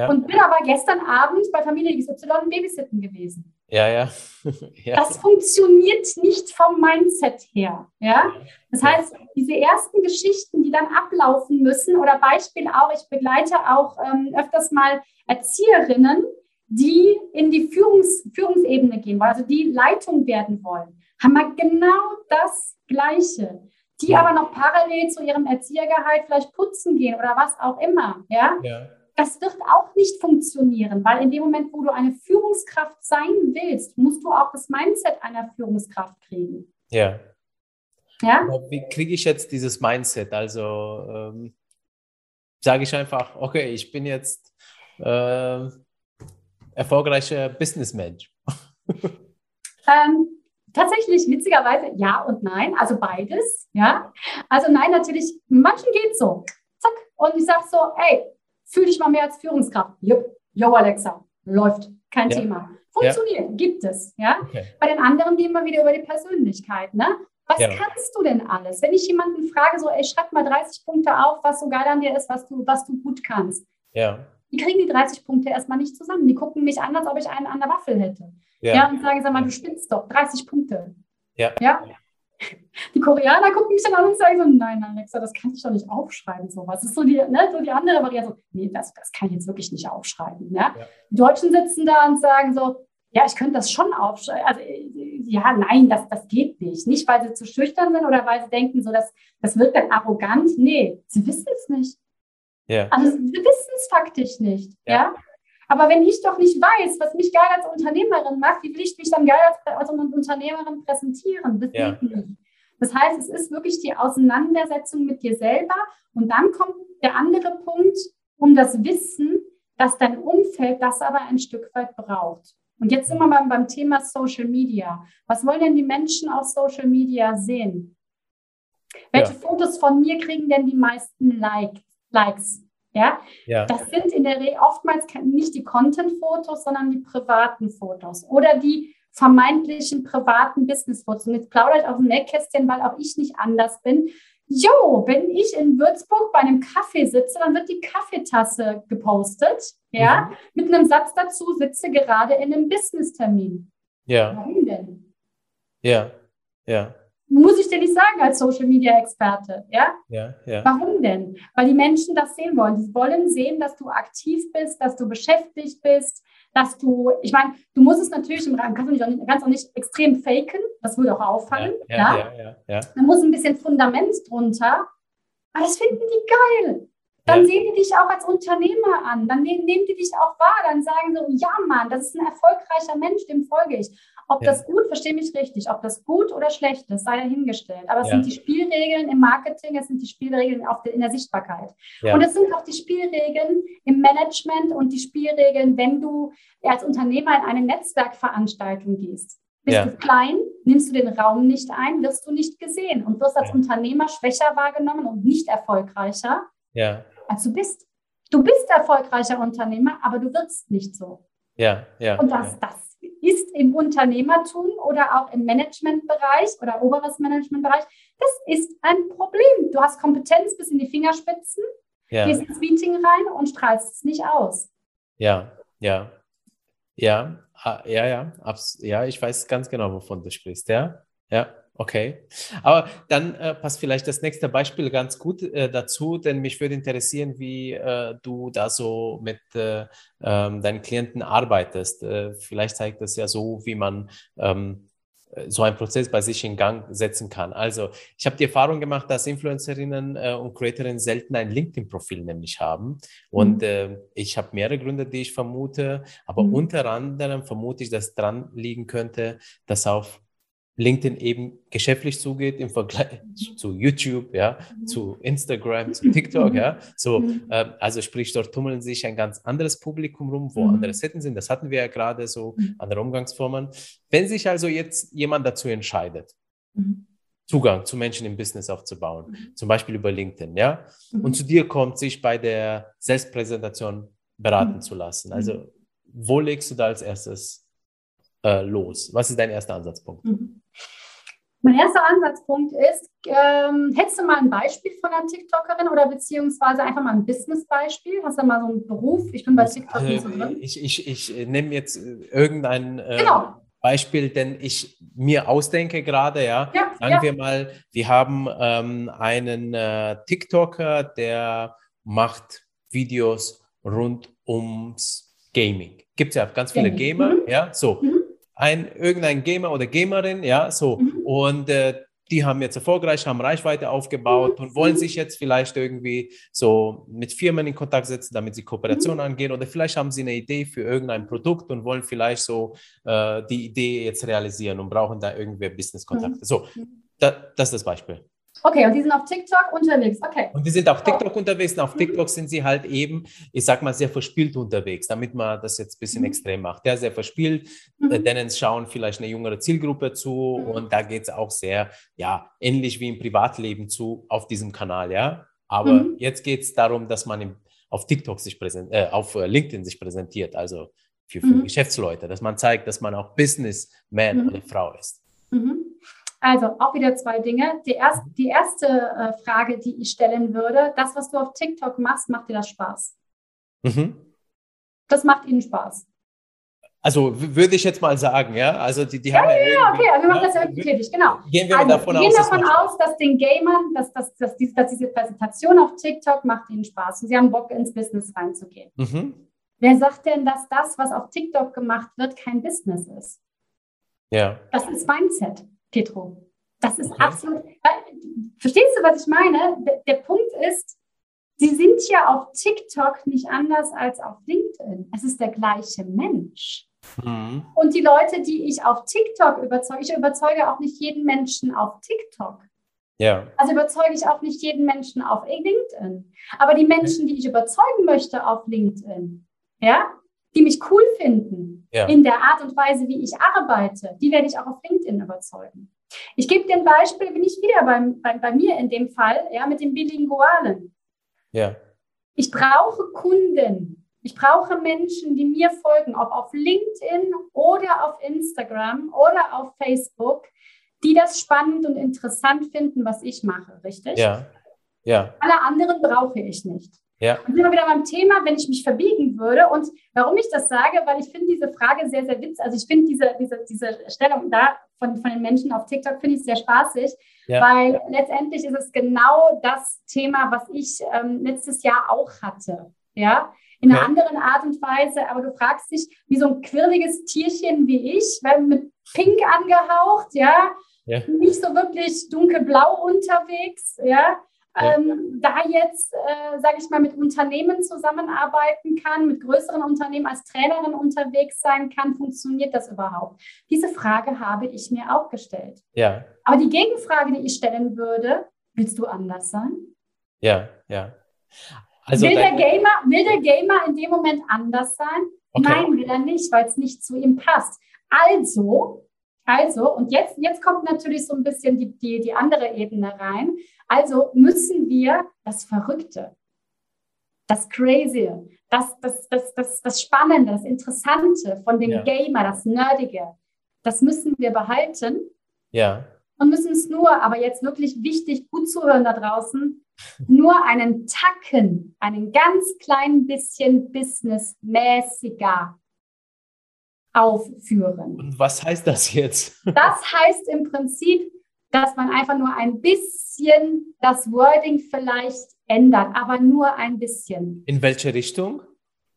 Und bin aber gestern Abend bei Familie XY babysitten gewesen. Ja, ja. *laughs* ja. Das funktioniert nicht vom Mindset her. Ja? Das heißt, diese ersten Geschichten, die dann ablaufen müssen, oder Beispiel auch, ich begleite auch ähm, öfters mal Erzieherinnen, die in die Führungs Führungsebene gehen wollen, also die Leitung werden wollen, haben wir genau das Gleiche. Die aber noch parallel zu ihrem Erziehergehalt vielleicht putzen gehen oder was auch immer. Ja. ja das wird auch nicht funktionieren, weil in dem Moment, wo du eine Führungskraft sein willst, musst du auch das Mindset einer Führungskraft kriegen. Ja. Ja? Wie kriege ich jetzt dieses Mindset? Also ähm, sage ich einfach, okay, ich bin jetzt äh, erfolgreicher Businessmensch. ähm, tatsächlich, witzigerweise, ja und nein, also beides. Ja, also nein, natürlich, manchen geht so. Zack. Und ich sage so, ey, fühl dich mal mehr als Führungskraft. Jupp, yo Alexa, läuft, kein ja. Thema. Funktioniert, ja. gibt es. Ja? Okay. Bei den anderen gehen wir wieder über die Persönlichkeit. Ne? Was ja. kannst du denn alles? Wenn ich jemanden frage, so, ey, schreib mal 30 Punkte auf, was so geil an dir ist, was du, was du gut kannst. Ja. Die kriegen die 30 Punkte erstmal nicht zusammen. Die gucken mich an, als ob ich einen an der Waffel hätte. Ja. ja und sagen, sag mal, du spinnst doch, 30 Punkte. Ja. ja? Die Koreaner gucken mich dann an und sagen so, nein, Alexa, das kann ich doch nicht aufschreiben. So, was ist so die, ne, so die andere Variante? So, nee, das, das kann ich jetzt wirklich nicht aufschreiben. Ja? ja? Die Deutschen sitzen da und sagen so, ja, ich könnte das schon aufschreiben. Also, ja, nein, das, das geht nicht. Nicht, weil sie zu schüchtern sind oder weil sie denken, so, das, das wirkt dann arrogant. Nee, sie wissen es nicht. Ja. Also, sie wissen es faktisch nicht. Ja. ja? Aber wenn ich doch nicht weiß, was mich geil als Unternehmerin macht, wie will ich mich dann geil als, als Unternehmerin präsentieren? Das ja. nicht. Das heißt, es ist wirklich die Auseinandersetzung mit dir selber. Und dann kommt der andere Punkt um das Wissen, dass dein Umfeld das aber ein Stück weit braucht. Und jetzt sind wir beim, beim Thema Social Media. Was wollen denn die Menschen auf Social Media sehen? Welche ja. Fotos von mir kriegen denn die meisten like, Likes? Ja? ja? das sind in der Regel oftmals nicht die Content-Fotos, sondern die privaten Fotos oder die vermeintlichen privaten Business-Fotos. Und jetzt plaudere ich auf dem Nähkästchen, weil auch ich nicht anders bin. Jo, wenn ich in Würzburg bei einem Kaffee sitze, dann wird die Kaffeetasse gepostet, ja, mhm. mit einem Satz dazu, sitze gerade in einem Business-Termin. Ja. Warum denn? Ja, ja. Muss ich dir nicht sagen als Social Media Experte, ja? Ja, ja. Warum denn? Weil die Menschen das sehen wollen. Die wollen sehen, dass du aktiv bist, dass du beschäftigt bist, dass du, ich meine, du musst es natürlich im Rahmen, kannst du nicht, kannst auch nicht extrem faken, das würde auch auffallen. Ja, ja, ja. ja, ja. Man muss ein bisschen Fundament drunter, aber das finden die geil. Dann sehen die dich auch als Unternehmer an, dann nehmen, nehmen die dich auch wahr, dann sagen so, ja Mann, das ist ein erfolgreicher Mensch, dem folge ich. Ob ja. das gut, verstehe mich richtig, ob das gut oder schlecht ist, sei dahingestellt. Aber es ja. sind die Spielregeln im Marketing, es sind die Spielregeln auf der, in der Sichtbarkeit. Ja. Und es sind auch die Spielregeln im Management und die Spielregeln, wenn du als Unternehmer in eine Netzwerkveranstaltung gehst. Bist du klein, nimmst du den Raum nicht ein, wirst du nicht gesehen und wirst als Unternehmer schwächer wahrgenommen und nicht erfolgreicher, als du bist. Du bist erfolgreicher Unternehmer, aber du wirkst nicht so. Ja, ja. Und das, das ist im Unternehmertum oder auch im Managementbereich oder oberes Managementbereich, das ist ein Problem. Du hast Kompetenz bis in die Fingerspitzen, ja. gehst ins Meeting rein und strahlst es nicht aus. Ja, ja, ja, ah, ja, ja, ja, ich weiß ganz genau, wovon du sprichst, ja, ja. Okay, aber dann äh, passt vielleicht das nächste Beispiel ganz gut äh, dazu, denn mich würde interessieren, wie äh, du da so mit äh, ähm, deinen Klienten arbeitest. Äh, vielleicht zeigt das ja so, wie man ähm, so einen Prozess bei sich in Gang setzen kann. Also ich habe die Erfahrung gemacht, dass Influencerinnen äh, und Creatorinnen selten ein LinkedIn-Profil nämlich haben. Und mhm. ich habe mehrere Gründe, die ich vermute, aber mhm. unter anderem vermute ich, dass dran liegen könnte, dass auf LinkedIn eben geschäftlich zugeht im Vergleich zu YouTube, ja, mhm. zu Instagram, zu TikTok, ja. So, äh, also sprich, dort tummeln sich ein ganz anderes Publikum rum, wo mhm. andere Setten sind. Das hatten wir ja gerade so, mhm. andere Umgangsformen. Wenn sich also jetzt jemand dazu entscheidet, mhm. Zugang zu Menschen im Business aufzubauen, mhm. zum Beispiel über LinkedIn, ja, und zu dir kommt, sich bei der Selbstpräsentation beraten zu lassen. Also, wo legst du da als erstes äh, los? Was ist dein erster Ansatzpunkt? Mhm. Mein erster Ansatzpunkt ist, ähm, hättest du mal ein Beispiel von einer TikTokerin oder beziehungsweise einfach mal ein Business-Beispiel? Hast du mal so einen Beruf? Ich bin bei TikTok nicht so drin. Ich, ich, ich nehme jetzt irgendein äh, genau. Beispiel, denn ich mir ausdenke gerade, ja. ja Sagen ja. wir mal, wir haben ähm, einen äh, TikToker, der macht Videos rund ums Gaming. Gibt es ja ganz viele Gaming. Gamer, mhm. ja, so. Mhm ein irgendein Gamer oder Gamerin, ja, so. Mhm. Und äh, die haben jetzt erfolgreich, haben Reichweite aufgebaut mhm. und wollen sich jetzt vielleicht irgendwie so mit Firmen in Kontakt setzen, damit sie Kooperation mhm. angehen oder vielleicht haben sie eine Idee für irgendein Produkt und wollen vielleicht so äh, die Idee jetzt realisieren und brauchen da irgendwie Business-Kontakte. Mhm. So, da, das ist das Beispiel. Okay, und die sind auf TikTok unterwegs. Okay. Und die sind auf TikTok oh. unterwegs. Und auf TikTok sind sie halt eben, ich sag mal, sehr verspielt unterwegs, damit man das jetzt ein bisschen mhm. extrem macht. Ja, sehr verspielt. Mhm. Äh, denen schauen vielleicht eine jüngere Zielgruppe zu. Mhm. Und da geht es auch sehr, ja, ähnlich wie im Privatleben zu auf diesem Kanal. Ja, aber mhm. jetzt geht es darum, dass man im, auf TikTok sich präsent, äh, auf äh, LinkedIn sich präsentiert. Also für, für mhm. Geschäftsleute, dass man zeigt, dass man auch Businessman mhm. oder Frau ist. Mhm. Also auch wieder zwei Dinge. Die, erst, die erste äh, Frage, die ich stellen würde, das, was du auf TikTok machst, macht dir das Spaß? Mhm. Das macht ihnen Spaß. Also würde ich jetzt mal sagen, ja. Also die, die ja, haben ja, ja, okay, also wir machen das ja irgendwie tätig, genau. Gehen wir also, davon gehen aus, davon aus, dass den Gamern, dass, dass, dass, diese, dass diese Präsentation auf TikTok macht ihnen Spaß und sie haben Bock ins Business reinzugehen. Mhm. Wer sagt denn, dass das, was auf TikTok gemacht wird, kein Business ist? Ja. Das ist Mindset. Petro. Das ist okay. absolut. Verstehst du, was ich meine? Der, der Punkt ist, Sie sind ja auf TikTok nicht anders als auf LinkedIn. Es ist der gleiche Mensch. Mhm. Und die Leute, die ich auf TikTok überzeuge, ich überzeuge auch nicht jeden Menschen auf TikTok. Ja. Also überzeuge ich auch nicht jeden Menschen auf LinkedIn. Aber die Menschen, die ich überzeugen möchte auf LinkedIn, ja, die mich cool finden ja. in der Art und Weise, wie ich arbeite, die werde ich auch auf LinkedIn überzeugen. Ich gebe dir ein Beispiel, bin ich wieder beim, bei, bei mir in dem Fall, ja, mit dem Bilingualen. Ja. Ich brauche Kunden. Ich brauche Menschen, die mir folgen, ob auf LinkedIn oder auf Instagram oder auf Facebook, die das spannend und interessant finden, was ich mache, richtig? Ja. Ja. Alle anderen brauche ich nicht. Ja. Und immer wieder beim Thema, wenn ich mich verbiegen würde. Und warum ich das sage, weil ich finde diese Frage sehr, sehr witzig. Also ich finde diese, diese, diese Stellung da von, von den Menschen auf TikTok finde ich sehr spaßig, ja. weil letztendlich ist es genau das Thema, was ich ähm, letztes Jahr auch hatte. Ja, in einer ja. anderen Art und Weise, aber du fragst dich, wie so ein quirliges Tierchen wie ich, mit Pink angehaucht, ja, ja. nicht so wirklich dunkelblau unterwegs, ja, ja. Ähm, da jetzt, äh, sage ich mal, mit Unternehmen zusammenarbeiten kann, mit größeren Unternehmen als Trainerin unterwegs sein kann, funktioniert das überhaupt? Diese Frage habe ich mir auch gestellt. Ja. Aber die Gegenfrage, die ich stellen würde, willst du anders sein? Ja, ja. Also will, der Gamer, will der Gamer in dem Moment anders sein? Okay. Nein, will er nicht, weil es nicht zu ihm passt. Also, also, und jetzt, jetzt kommt natürlich so ein bisschen die, die, die andere Ebene rein. Also müssen wir das Verrückte, das Crazy, das, das, das, das, das Spannende, das Interessante von dem ja. Gamer, das Nerdige, das müssen wir behalten. Ja. Und müssen es nur, aber jetzt wirklich wichtig, gut zuhören da draußen, *laughs* nur einen Tacken, einen ganz kleinen bisschen businessmäßiger aufführen. Und was heißt das jetzt? *laughs* Das heißt im Prinzip, dass man einfach nur ein bisschen das Wording vielleicht ändert, aber nur ein bisschen. In welche Richtung?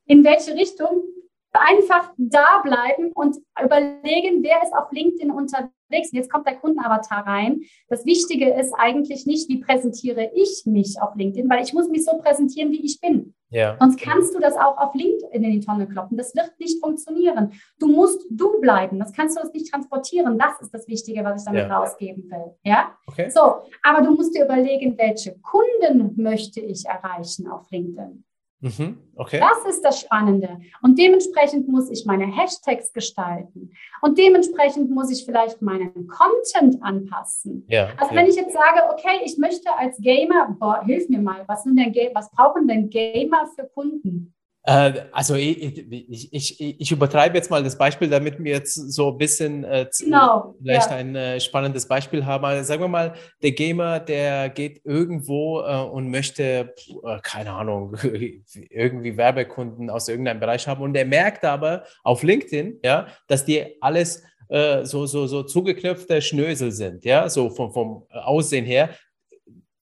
In welche Richtung? Einfach da bleiben und überlegen, wer ist auf LinkedIn unterwegs. Und jetzt kommt der Kundenavatar rein. Das Wichtige ist eigentlich nicht, wie präsentiere ich mich auf LinkedIn, weil ich muss mich so präsentieren, wie ich bin. Ja. Sonst kannst du das auch auf LinkedIn in die Tonne kloppen. Das wird nicht funktionieren. Du musst du bleiben. Das kannst du das nicht transportieren. Das ist das Wichtige, was ich damit ja. rausgeben will. Ja? Okay. So, aber du musst dir überlegen, welche Kunden möchte ich erreichen auf LinkedIn? Mhm, okay. Das ist das Spannende. Und dementsprechend muss ich meine Hashtags gestalten. Und dementsprechend muss ich vielleicht meinen Content anpassen. Ja, also wenn ich jetzt sage, okay, ich möchte als Gamer, boah, hilf mir mal, was, sind denn, was brauchen denn Gamer für Kunden? Äh, also ich, ich, ich, ich, übertreibe jetzt mal das Beispiel, damit wir jetzt so ein bisschen äh, genau, vielleicht ja. ein äh, spannendes Beispiel haben. Also sagen wir mal, der Gamer, der geht irgendwo äh, und möchte, äh, keine Ahnung, *laughs* irgendwie Werbekunden aus irgendeinem Bereich haben und er merkt aber auf LinkedIn, ja, dass die alles äh, so, so, so zugeknöpfte Schnösel sind, ja, so vom, vom Aussehen her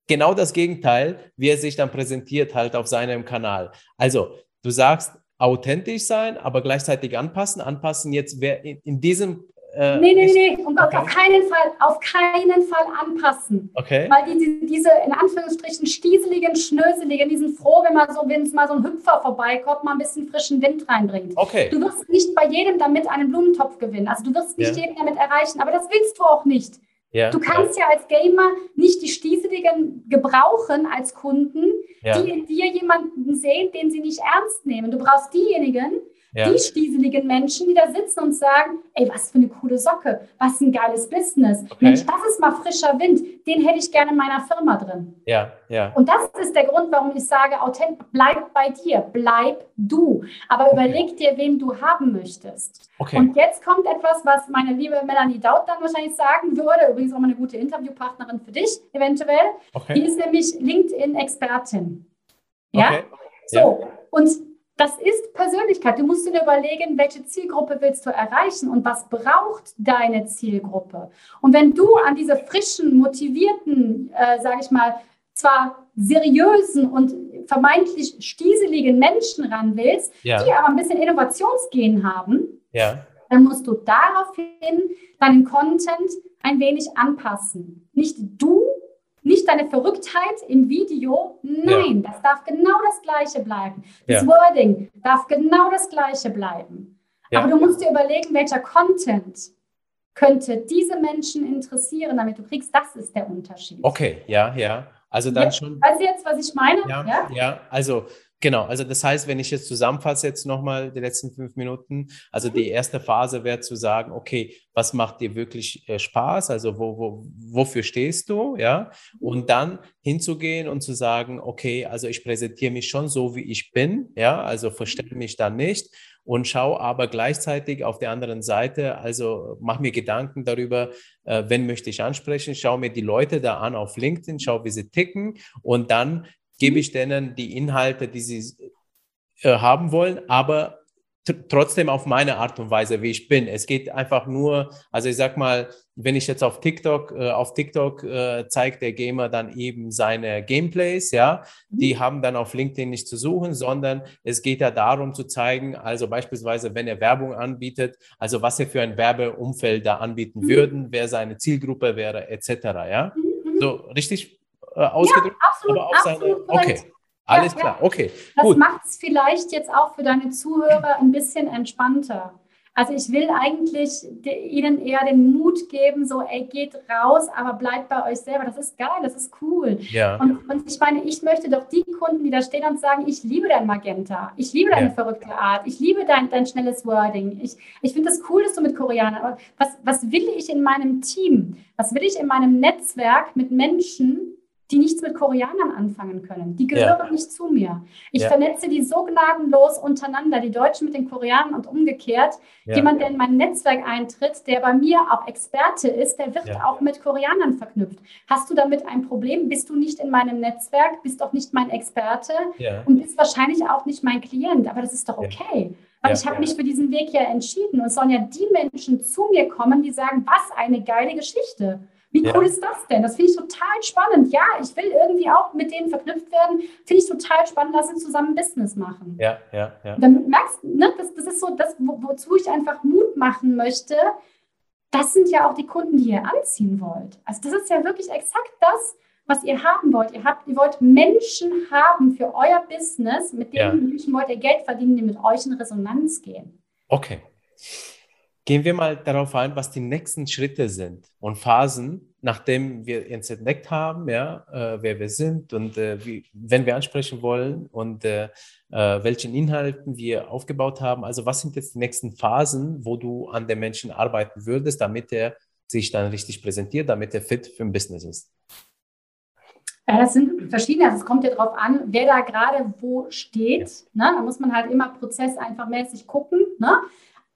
genau das Gegenteil, wie er sich dann präsentiert halt auf seinem Kanal. Also Du sagst authentisch sein, aber gleichzeitig anpassen. Anpassen jetzt wer in, in diesem äh, nee, nee, nee, nee. okay. auf keinen Fall, auf keinen Fall anpassen. Okay. Weil die, diese, in Anführungsstrichen, stieseligen, schnöseligen, die sind froh, wenn man so, wenn es mal so ein Hüpfer vorbeikommt, mal ein bisschen frischen Wind reinbringt. Okay. Du wirst nicht bei jedem damit einen Blumentopf gewinnen. Also du wirst nicht ja. jeden damit erreichen, aber das willst du auch nicht. Ja, du kannst ja. ja. als Gamer nicht die Stieseligen gebrauchen als Kunden, ja. die in dir jemanden sehen, den sie nicht ernst nehmen. Du brauchst diejenigen, ja. die stieseligen Menschen, die da sitzen und sagen, ey, was für eine coole Socke, was ein geiles Business. Okay. Mensch, das ist mal frischer Wind, den hätte ich gerne in meiner Firma drin. Ja, ja. Und das ist der Grund, warum ich sage, authent bleib bei dir, bleib du. Aber okay. überleg dir, wen du haben möchtest. Okay. Und jetzt kommt etwas, was meine liebe Melanie Daut dann wahrscheinlich sagen würde, übrigens auch mal eine gute Interviewpartnerin für dich, eventuell. Okay. Die ist nämlich LinkedIn-Expertin. Ja? Okay. So, und das ist Persönlichkeit. Du musst dir überlegen, welche Zielgruppe willst du erreichen und was braucht deine Zielgruppe. Und wenn du an diese frischen, motivierten, äh, sage ich mal, zwar seriösen und vermeintlich stieseligen Menschen ran willst, ja. die aber ein bisschen Innovationsgehen haben, ja. dann musst du daraufhin deinen Content ein wenig anpassen. Nicht du, nicht deine Verrücktheit im Video. Nein, ja. das darf genau das Gleiche bleiben. Das Ja. Wording darf genau das Gleiche bleiben. Ja. Aber du musst dir überlegen, welcher Content könnte diese Menschen interessieren, damit du kriegst, das ist der Unterschied. Okay, ja, ja. Also dann Ja, schon. Weißt du jetzt, was ich meine? Ja, ja, also genau. Also das heißt, wenn ich jetzt zusammenfasse jetzt nochmal die letzten fünf Minuten, also die erste Phase wäre zu sagen, okay, was macht dir wirklich äh, Spaß? Also wo, wo, wofür stehst du? Ja. Und dann hinzugehen und zu sagen, okay, also ich präsentiere mich schon so, wie ich bin, ja, also verstelle mich da nicht und schau aber gleichzeitig auf der anderen Seite, also mach mir Gedanken darüber, äh, wen möchte ich ansprechen, schau mir die Leute da an auf LinkedIn, schau, wie sie ticken und dann gebe ich denen die Inhalte, die sie äh, haben wollen, aber tr- trotzdem auf meine Art und Weise, wie ich bin. Es geht einfach nur, also ich sag mal, wenn ich jetzt auf TikTok, äh, auf TikTok äh, zeigt der Gamer dann eben seine Gameplays, ja, die haben dann auf LinkedIn nicht zu suchen, sondern es geht ja darum zu zeigen, also beispielsweise, wenn er Werbung anbietet, also was er für ein Werbeumfeld da anbieten Mhm. würden, wer seine Zielgruppe wäre, etc. Ja, Mhm, mhm. so richtig äh, ausgedrückt, absolut, aber auch seine. absolut korrekt. Okay, alles Ja, klar, okay, Das macht es vielleicht jetzt auch für deine Zuhörer ein bisschen entspannter. Also ich will eigentlich ihnen eher den Mut geben, so, ey, geht raus, aber bleibt bei euch selber. Das ist geil, das ist cool. Ja, Und, und ich meine, ich möchte doch die Kunden, die da stehen und sagen, ich liebe dein Magenta, ich liebe deine Ja. verrückte Art, ich liebe dein, dein schnelles Wording. Ich, ich finde es cool, dass du mit Koreanern, aber was, was will ich in meinem Team? Was will ich in meinem Netzwerk mit Menschen, die nichts mit Koreanern anfangen können? Die Ja. gehören nicht zu mir. Ich Ja. vernetze die so gnadenlos untereinander, die Deutschen mit den Koreanern und umgekehrt. ja, Jemand, der in mein Netzwerk eintritt, der bei mir auch Experte ist, der wird Ja. auch mit Koreanern verknüpft. Hast du damit ein Problem? Bist du nicht in meinem Netzwerk? Bist doch nicht mein Experte ja, und bist wahrscheinlich auch nicht mein Klient. Aber das ist doch Ja. okay. Weil Ja. ich habe mich für diesen Weg ja entschieden. Und es sollen ja die Menschen zu mir kommen, die sagen, was eine geile Geschichte. Wie Ja. cool ist das denn? Das finde ich total spannend. Ja, ich will irgendwie auch mit denen verknüpft werden. Finde ich total spannend, dass sie zusammen Business machen. ja, ja, ja. Dann merkst du, ne, das, das ist so das, wo, wozu ich einfach Mut machen möchte. Das sind ja auch die Kunden, die ihr anziehen wollt. Also das ist ja wirklich exakt das, was ihr haben wollt. Ihr, habt, ihr wollt Menschen haben für euer Business, mit Ja. denen Menschen wollt ihr Geld verdienen, die mit euch in Resonanz gehen. Okay. Gehen wir mal darauf ein, was die nächsten Schritte sind und Phasen, nachdem wir uns entdeckt haben, ja, äh, wer wir sind und äh, wie, wenn wir ansprechen wollen und äh, äh, welchen Inhalten wir aufgebaut haben. Also was sind jetzt die nächsten Phasen, wo du an den Menschen arbeiten würdest, damit er sich dann richtig präsentiert, damit er fit für ein Business ist? Ja, das sind verschiedene, also es kommt ja darauf an, wer da gerade wo steht. Ne? Da muss man halt immer Prozess einfach mäßig gucken. Ne?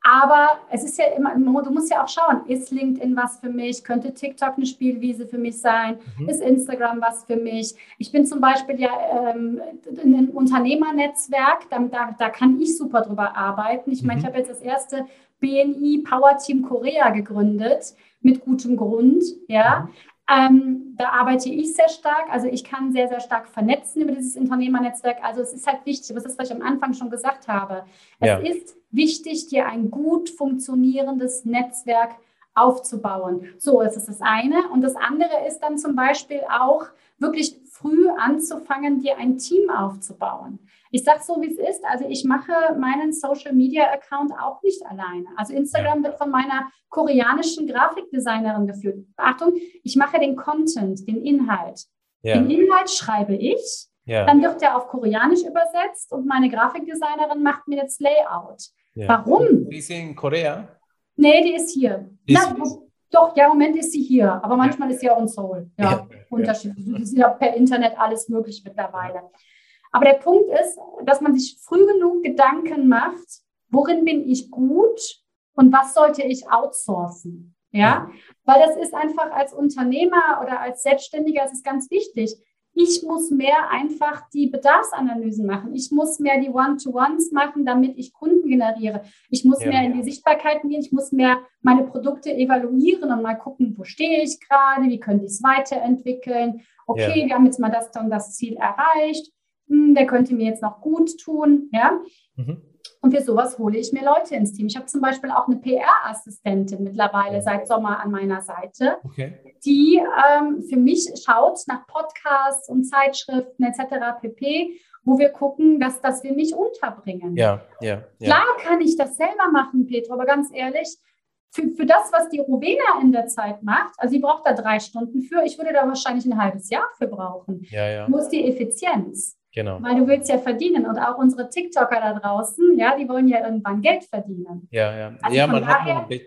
Aber es ist ja immer, du musst ja auch schauen, ist LinkedIn was für mich? Könnte TikTok eine Spielwiese für mich sein? Mhm. Ist Instagram was für mich? Ich bin zum Beispiel ja ähm, in einem Unternehmernetzwerk, da, da, da kann ich super drüber arbeiten. Ich meine, Mhm. ich habe jetzt das erste BNI Power Team Korea gegründet, mit gutem Grund, ja. Ähm, da arbeite ich sehr stark. Also ich kann sehr, sehr stark vernetzen über dieses Unternehmernetzwerk. Also es ist halt wichtig, was ist, was ich am Anfang schon gesagt habe. Es Ja. ist wichtig, dir ein gut funktionierendes Netzwerk aufzubauen. So, das ist das eine. Und das andere ist dann zum Beispiel auch wirklich früh anzufangen, dir ein Team aufzubauen. Ich sage so, wie es ist. Also ich mache meinen Social-Media-Account auch nicht alleine. Also Instagram wird von meiner koreanischen Grafikdesignerin geführt. Achtung, ich mache den Content, den Inhalt. Ja, Den Inhalt schreibe ich, ja, dann wird der auf Koreanisch übersetzt und meine Grafikdesignerin macht mir das Layout. Ja. Warum? Wie ist in Korea? Nee, die ist hier. Die ist Na, doch, ja, im Moment ist sie hier, aber manchmal ist sie auch in Seoul. Ja, Ja. unterschiedlich. Es ist ja per Internet alles möglich mittlerweile. Aber der Punkt ist, dass man sich früh genug Gedanken macht, worin bin ich gut und was sollte ich outsourcen? Ja, weil das ist einfach als Unternehmer oder als Selbstständiger, das ist ganz wichtig. Ich muss mehr einfach die Bedarfsanalysen machen. Ich muss mehr die One-to-Ones machen, damit ich Kunden generiere. Ich muss Ja. mehr in die Sichtbarkeiten gehen. Ich muss mehr meine Produkte evaluieren und mal gucken, wo stehe ich gerade, wie könnte ich es weiterentwickeln. Okay, Ja. wir haben jetzt mal das und das Ziel erreicht. Hm, der könnte mir jetzt noch gut tun. Ja, Mhm. Und für sowas hole ich mir Leute ins Team. Ich habe zum Beispiel auch eine PR-Assistentin mittlerweile seit Sommer an meiner Seite, okay. die ähm, für mich schaut nach Podcasts und Zeitschriften etc. pp wo wir gucken, dass, dass wir mich unterbringen. Ja, ja, ja. Klar kann ich das selber machen, Petro, aber ganz ehrlich, für, für das, was die Rowena in der Zeit macht, also sie braucht da drei Stunden für, ich würde da wahrscheinlich ein halbes Jahr für brauchen. Ja, ja. Wo ist die Effizienz? Genau. Weil du willst ja verdienen und auch unsere TikToker da draußen, ja, die wollen ja irgendwann Geld verdienen. Ja, ja. Also ja, man daher, hat be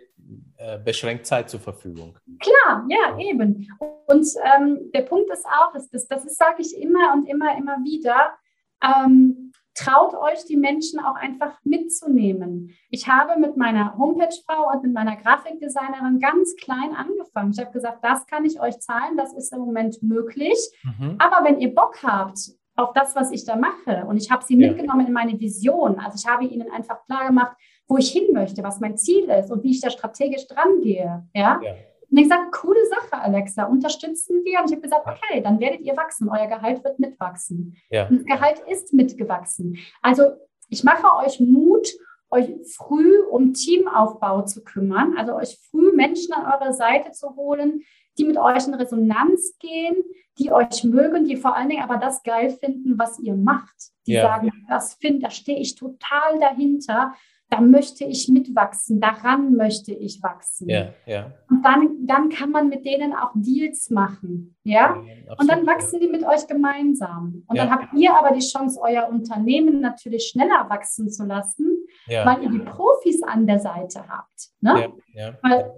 äh, beschränkt Zeit zur Verfügung. Klar, ja, eben. Und ähm, der Punkt ist auch, das, das, das sage ich immer und immer, immer wieder, ähm, traut euch, die Menschen auch einfach mitzunehmen. Ich habe mit meiner Homepage-Frau und mit meiner Grafikdesignerin ganz klein angefangen. Ich habe gesagt, das kann ich euch zahlen, das ist im Moment möglich. Mhm. Aber wenn ihr Bock habt auf das, was ich da mache, und ich habe sie ja. mitgenommen in meine Vision, also ich habe ihnen einfach klar gemacht, wo ich hin möchte, was mein Ziel ist und wie ich da strategisch dran gehe. Ja? ja. Und ich gesagt, coole Sache, Alexa, unterstützen wir. Und ich habe gesagt, okay, dann werdet ihr wachsen. Euer Gehalt wird mitwachsen. Ja. Und das Gehalt ist mitgewachsen. Also ich mache euch Mut, euch früh um Teamaufbau zu kümmern, also euch früh Menschen an eure Seite zu holen, die mit euch in Resonanz gehen, die euch mögen, die vor allen Dingen aber das geil finden, was ihr macht. Die ja. sagen, das finde, da stehe ich total dahinter da möchte ich mitwachsen, daran möchte ich wachsen. Ja, ja. Und dann, dann kann man mit denen auch Deals machen. Ja? ja und dann wachsen die mit euch gemeinsam. Und dann habt ihr aber die Chance, euer Unternehmen natürlich schneller wachsen zu lassen, weil ihr die Profis an der Seite habt. Ne? Ja, Weil,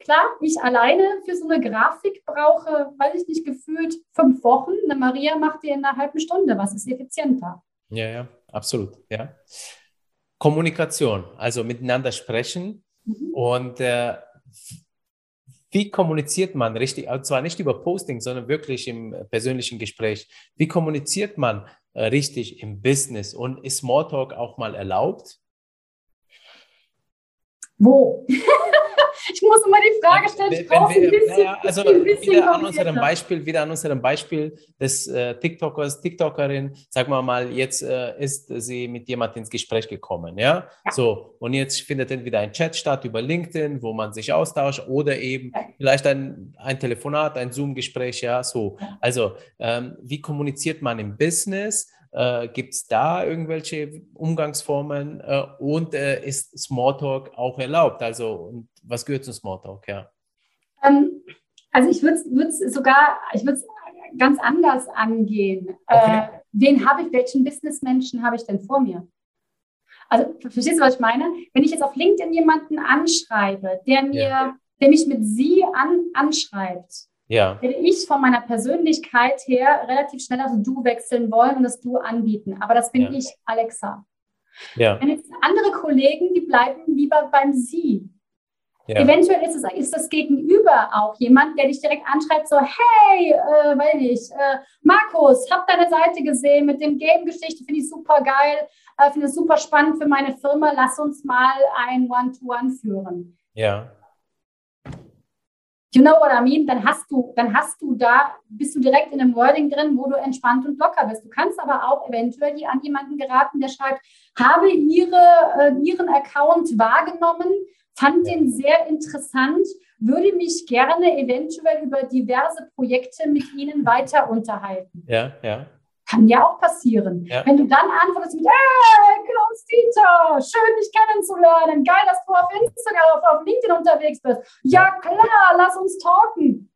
klar, ich alleine für so eine Grafik brauche, weiß ich nicht, gefühlt fünf Wochen. Eine Maria macht die in einer halben Stunde. Was ist effizienter? Ja, ja, absolut. Ja. Kommunikation, also miteinander sprechen mhm. und äh, wie kommuniziert man richtig, und zwar nicht über Posting, sondern wirklich im persönlichen Gespräch. Wie kommuniziert man äh, richtig im Business und ist Smalltalk auch mal erlaubt? Wo? *laughs* *laughs* ich muss immer die Frage stellen, ich brauche ein bisschen, naja, also ein bisschen wieder an unserem Beispiel, wieder an unserem Beispiel des äh, TikTokers, TikTokerin, sagen wir mal, jetzt äh, ist sie mit jemandem ins Gespräch gekommen, ja? ja? So, und jetzt findet entweder ein Chat statt über LinkedIn, wo man sich austauscht oder eben ja. vielleicht ein, ein Telefonat, ein Zoom-Gespräch, ja, so. Also, ähm, wie kommuniziert man im Business? Äh, Gibt es da irgendwelche Umgangsformen äh, und äh, ist Smalltalk auch erlaubt? Also, und was gehört zu Smalltalk? Ja. Ähm, also ich würde es sogar, ich ganz anders angehen. Äh, okay. wen habe ich, welchen Businessmenschen habe ich denn vor mir? Also verstehst du, was ich meine? Wenn ich jetzt auf LinkedIn jemanden anschreibe, der mir, ja. der mich mit sie an, anschreibt, ja. Werde ich von meiner Persönlichkeit her relativ schnell das Du wechseln wollen und das Du anbieten. Aber das bin ja. ich, Alexa. Ja. Wenn jetzt andere Kollegen, die bleiben lieber beim Sie. Ja. Eventuell ist, es, ist das Gegenüber auch jemand, der dich direkt anschreibt, so, hey, äh, weiß ich, äh, Markus, hab deine Seite gesehen mit dem Game-Geschichte, finde ich super geil, äh, finde es super spannend für meine Firma, lass uns mal ein One-to-One -One führen. Ja. You know what I mean? Dann hast du, dann hast du da, bist du direkt in einem Wording drin, wo du entspannt und locker bist. Du kannst aber auch eventuell an jemanden geraten, der schreibt, habe ihre, äh, ihren Account wahrgenommen, fand den sehr interessant, würde mich gerne eventuell über diverse Projekte mit Ihnen weiter unterhalten. Ja, ja. Kann ja auch passieren. Ja. Wenn du dann antwortest mit, hey, Klaus Dieter, schön dich kennenzulernen, geil, dass du auf Instagram, auf, auf LinkedIn unterwegs bist. Ja, klar, lass uns talken.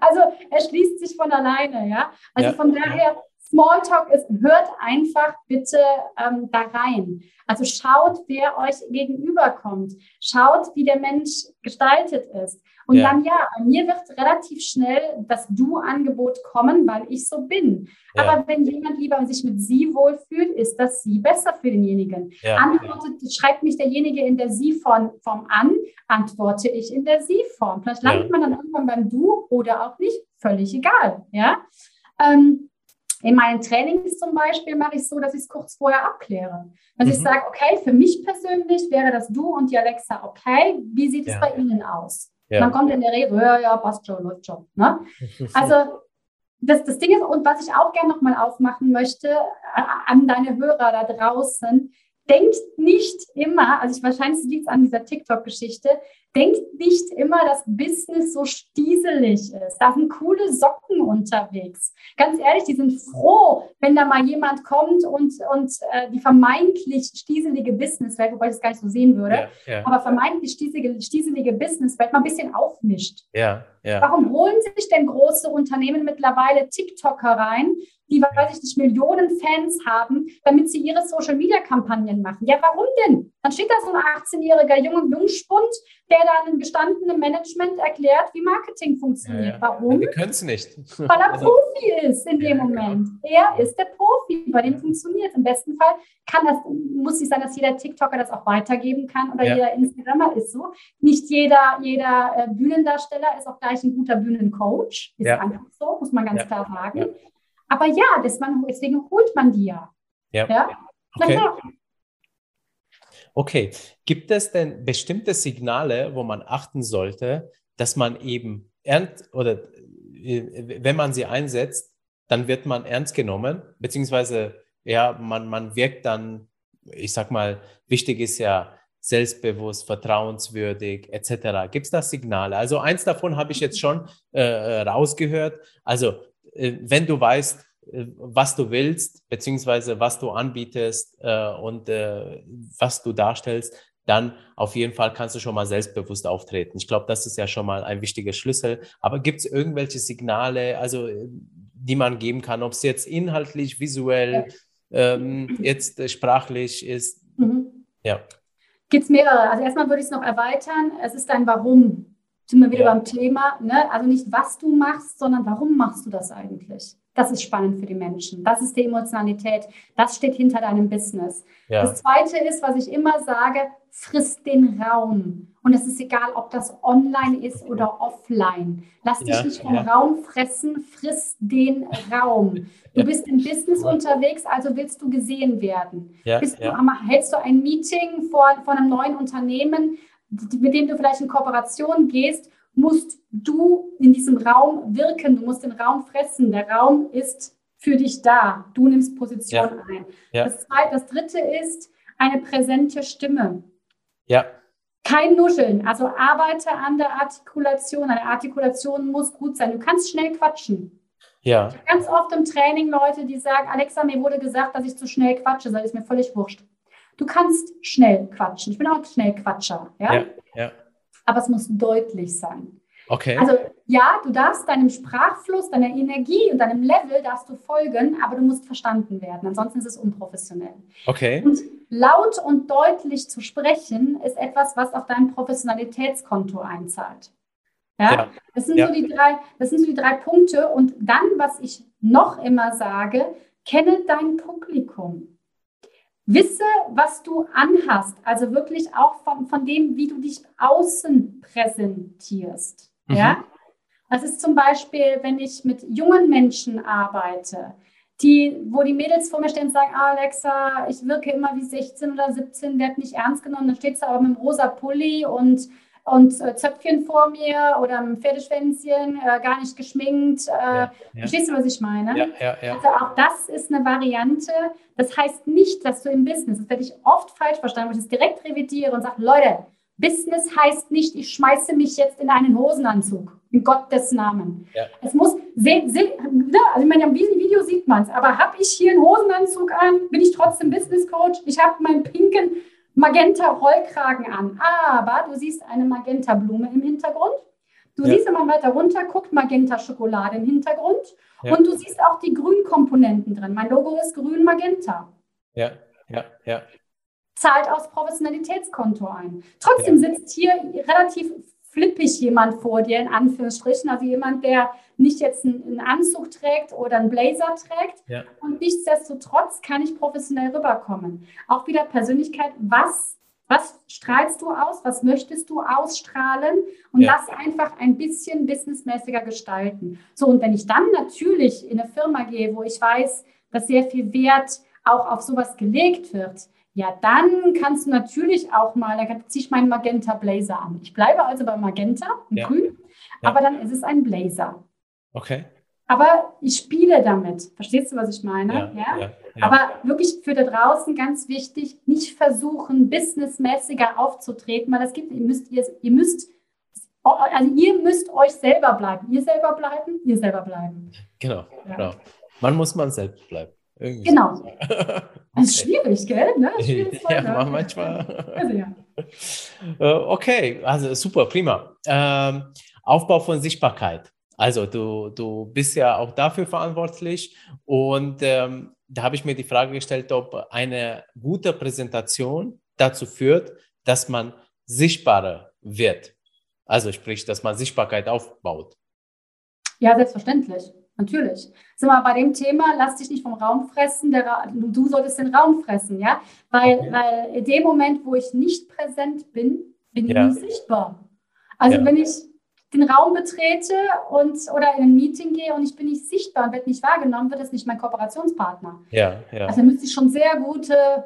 Also er schließt sich von alleine, ja. Also ja. von daher, Smalltalk ist, hört einfach bitte ähm, da rein. Also schaut, wer euch gegenüberkommt. Schaut, wie der Mensch gestaltet ist. Und ja. dann, ja, bei mir wird relativ schnell das Du-Angebot kommen, weil ich so bin. Ja. Aber wenn jemand lieber sich mit Sie wohlfühlt, ist das Sie besser für denjenigen. Ja. Antwortet, schreibt mich derjenige in der Sie-Form an, antworte ich in der Sie-Form. Vielleicht landet man dann irgendwann beim Du oder auch nicht, völlig egal. Ja. Ähm, in meinen Trainings zum Beispiel mache ich es so, dass ich es kurz vorher abkläre. Dass mhm. ich sage, okay, für mich persönlich wäre das Du und die Alexa okay. Wie sieht es bei Ihnen aus? Ja. Man kommt in der Regel, ja, ja, passt schon, läuft schon. Ne? Also das, das Ding ist, und was ich auch gerne nochmal aufmachen möchte äh, an deine Hörer da draußen, denkt nicht immer, also ich, wahrscheinlich liegt es an dieser TikTok-Geschichte, denkt nicht immer, dass Business so stieselig ist. Da sind coole Socken unterwegs. Ganz ehrlich, die sind froh, wenn da mal jemand kommt und, und äh, die vermeintlich stieselige Businesswelt, wobei ich das gar nicht so sehen würde, ja, ja. aber vermeintlich stieselige, stieselige Businesswelt mal ein bisschen aufmischt. Ja, ja. Warum holen sich denn große Unternehmen mittlerweile TikToker rein, die, weiß ich nicht, Millionen Fans haben, damit sie ihre Social-Media-Kampagnen machen. Ja, warum denn? Dann steht da so ein 18-jähriger Junge, Jungspund, der dann einem gestandenen Management erklärt, wie Marketing funktioniert. Ja, ja. Warum? Wir können es nicht. *laughs* Weil er also, Profi ist in dem Moment. Er ist der Profi, bei dem funktioniert Im besten Fall kann das, muss nicht sein, dass jeder TikToker das auch weitergeben kann oder jeder Instagrammer ist so. Nicht jeder, jeder äh, Bühnendarsteller ist auch gleich ein guter Bühnencoach. Ist einfach so, muss man ganz klar sagen. Aber ja, man, deswegen holt man die ja. Ja. ja? Okay. okay. Gibt es denn bestimmte Signale, wo man achten sollte, dass man eben ernst oder äh, wenn man sie einsetzt, dann wird man ernst genommen, beziehungsweise ja, man, man wirkt dann, ich sag mal, wichtig ist ja selbstbewusst, vertrauenswürdig etc. Gibt es da Signale? Also eins davon habe ich jetzt schon äh, rausgehört. Also äh, wenn du weißt, äh, was du willst, beziehungsweise was du anbietest äh, und was du darstellst, dann auf jeden Fall kannst du schon mal selbstbewusst auftreten. Ich glaube, das ist ja schon mal ein wichtiger Schlüssel. Aber gibt es irgendwelche Signale, also die man geben kann, ob es jetzt inhaltlich, visuell, ja. ähm, jetzt sprachlich ist? Mhm. Ja. Gibt es mehrere. Also erstmal würde ich es noch erweitern. Es ist ein Warum sind wir wieder ja. beim Thema, ne? also nicht was du machst, sondern warum machst du das eigentlich? Das ist spannend für die Menschen. Das ist die Emotionalität. Das steht hinter deinem Business. Ja. Das Zweite ist, was ich immer sage, frisst den Raum. Und es ist egal, ob das online ist oder offline. Lass dich ja, nicht vom ja. Raum fressen, friss den Raum. Du bist im Business unterwegs, also willst du gesehen werden. Du, hältst du ein Meeting vor, vor einem neuen Unternehmen, mit dem du vielleicht in Kooperation gehst, musst du in diesem Raum wirken, du musst den Raum fressen. Der Raum ist für dich da. Du nimmst Position ja. ein. Ja. Das, zweite, das dritte ist eine präsente Stimme. Ja. Kein Nuscheln. Also arbeite an der Artikulation. Eine Artikulation muss gut sein. Du kannst schnell quatschen. Ja. Ich habe ganz oft im Training Leute, die sagen, Alexa, mir wurde gesagt, dass ich zu schnell quatsche. Das ist mir völlig wurscht. Du kannst schnell quatschen. Ich bin auch ein Schnellquatscher. Ja? ja, ja. Aber es muss deutlich sein. Okay. Also ja, du darfst deinem Sprachfluss, deiner Energie und deinem Level darfst du folgen, aber du musst verstanden werden. Ansonsten ist es unprofessionell. Okay. Und laut und deutlich zu sprechen ist etwas, was auf dein Professionalitätskonto einzahlt. Ja, ja. Das, sind ja. So die drei, das sind so die drei Punkte. Und dann, was ich noch immer sage, kenne dein Publikum. Wisse, was du anhast, also wirklich auch von, von dem, wie du dich außen präsentierst. Mhm. Ja? Das ist zum Beispiel, wenn ich mit jungen Menschen arbeite, die, wo die Mädels vor mir stehen und sagen, ah, Alexa, ich wirke immer wie 16 oder 17, werde nicht ernst genommen, dann steht sie aber mit einem rosa Pulli und und äh, Zöpfchen vor mir oder ein Pferdeschwänzchen, äh, gar nicht geschminkt. Äh, ja, ja. Verstehst du, was ich meine? Ja, ja, ja. Also auch das ist eine Variante. Das heißt nicht, dass du im Business, das werde ich oft falsch verstanden, wo ich das direkt revidiere und sage, Leute, Business heißt nicht, ich schmeiße mich jetzt in einen Hosenanzug. In Gottes Namen. Ja. Es muss, se, se, ne, also ich meine, im Video sieht man es, aber habe ich hier einen Hosenanzug an? Bin ich trotzdem Business Coach? Ich habe meinen pinken Magenta-Rollkragen an, aber du siehst eine Magenta-Blume im Hintergrund. Du ja. siehst, man weiter runter guckt, Magenta-Schokolade im Hintergrund. Ja. Und du siehst auch die Grünkomponenten drin. Mein Logo ist grün-magenta. Ja, ja, ja. Zahlt aufs Professionalitätskonto ein. Trotzdem ja. sitzt hier relativ flippig jemand vor dir, in Anführungsstrichen. Also jemand, der nicht jetzt einen Anzug trägt oder einen Blazer trägt. Ja. Und nichtsdestotrotz kann ich professionell rüberkommen. Auch wieder Persönlichkeit, was, was strahlst du aus, was möchtest du ausstrahlen und ja. das einfach ein bisschen businessmäßiger gestalten. So, und wenn ich dann natürlich in eine Firma gehe, wo ich weiß, dass sehr viel Wert auch auf sowas gelegt wird, ja, dann kannst du natürlich auch mal, dann ziehe ich meinen Magenta Blazer an. Ich bleibe also bei Magenta, ja. grün, ja. aber dann ist es ein Blazer. Okay. aber ich spiele damit. Verstehst du, was ich meine? Ja, ja? ja, ja. Aber wirklich für da draußen ganz wichtig, nicht versuchen, businessmäßiger aufzutreten, weil das gibt, ihr müsst, ihr, ihr müsst, also ihr müsst euch selber bleiben. Ihr selber bleiben, ihr selber bleiben. Genau, genau. Man muss man selbst bleiben. Irgendwie genau. So. Das *laughs* ist schwierig, gell? Ne? *laughs* Schwierig ja, ne? manchmal. *laughs* Also, ja. Äh, okay, also super, prima. Ähm, Aufbau von Sichtbarkeit. Also du, du bist ja auch dafür verantwortlich und ähm, da habe ich mir die Frage gestellt, ob eine gute Präsentation dazu führt, dass man sichtbarer wird. Also sprich, dass man Sichtbarkeit aufbaut. Ja, selbstverständlich. Natürlich. Sind wir bei dem Thema, lass dich nicht vom Raum fressen, der, du solltest den Raum fressen, ja? Weil, okay. weil in dem Moment, wo ich nicht präsent bin, bin ich ja. nicht sichtbar. Also ja. wenn ich den Raum betrete und oder in ein Meeting gehe und ich bin nicht sichtbar und werde nicht wahrgenommen, wird es nicht mein Kooperationspartner. Ja, ja. Also müsste ich schon sehr gute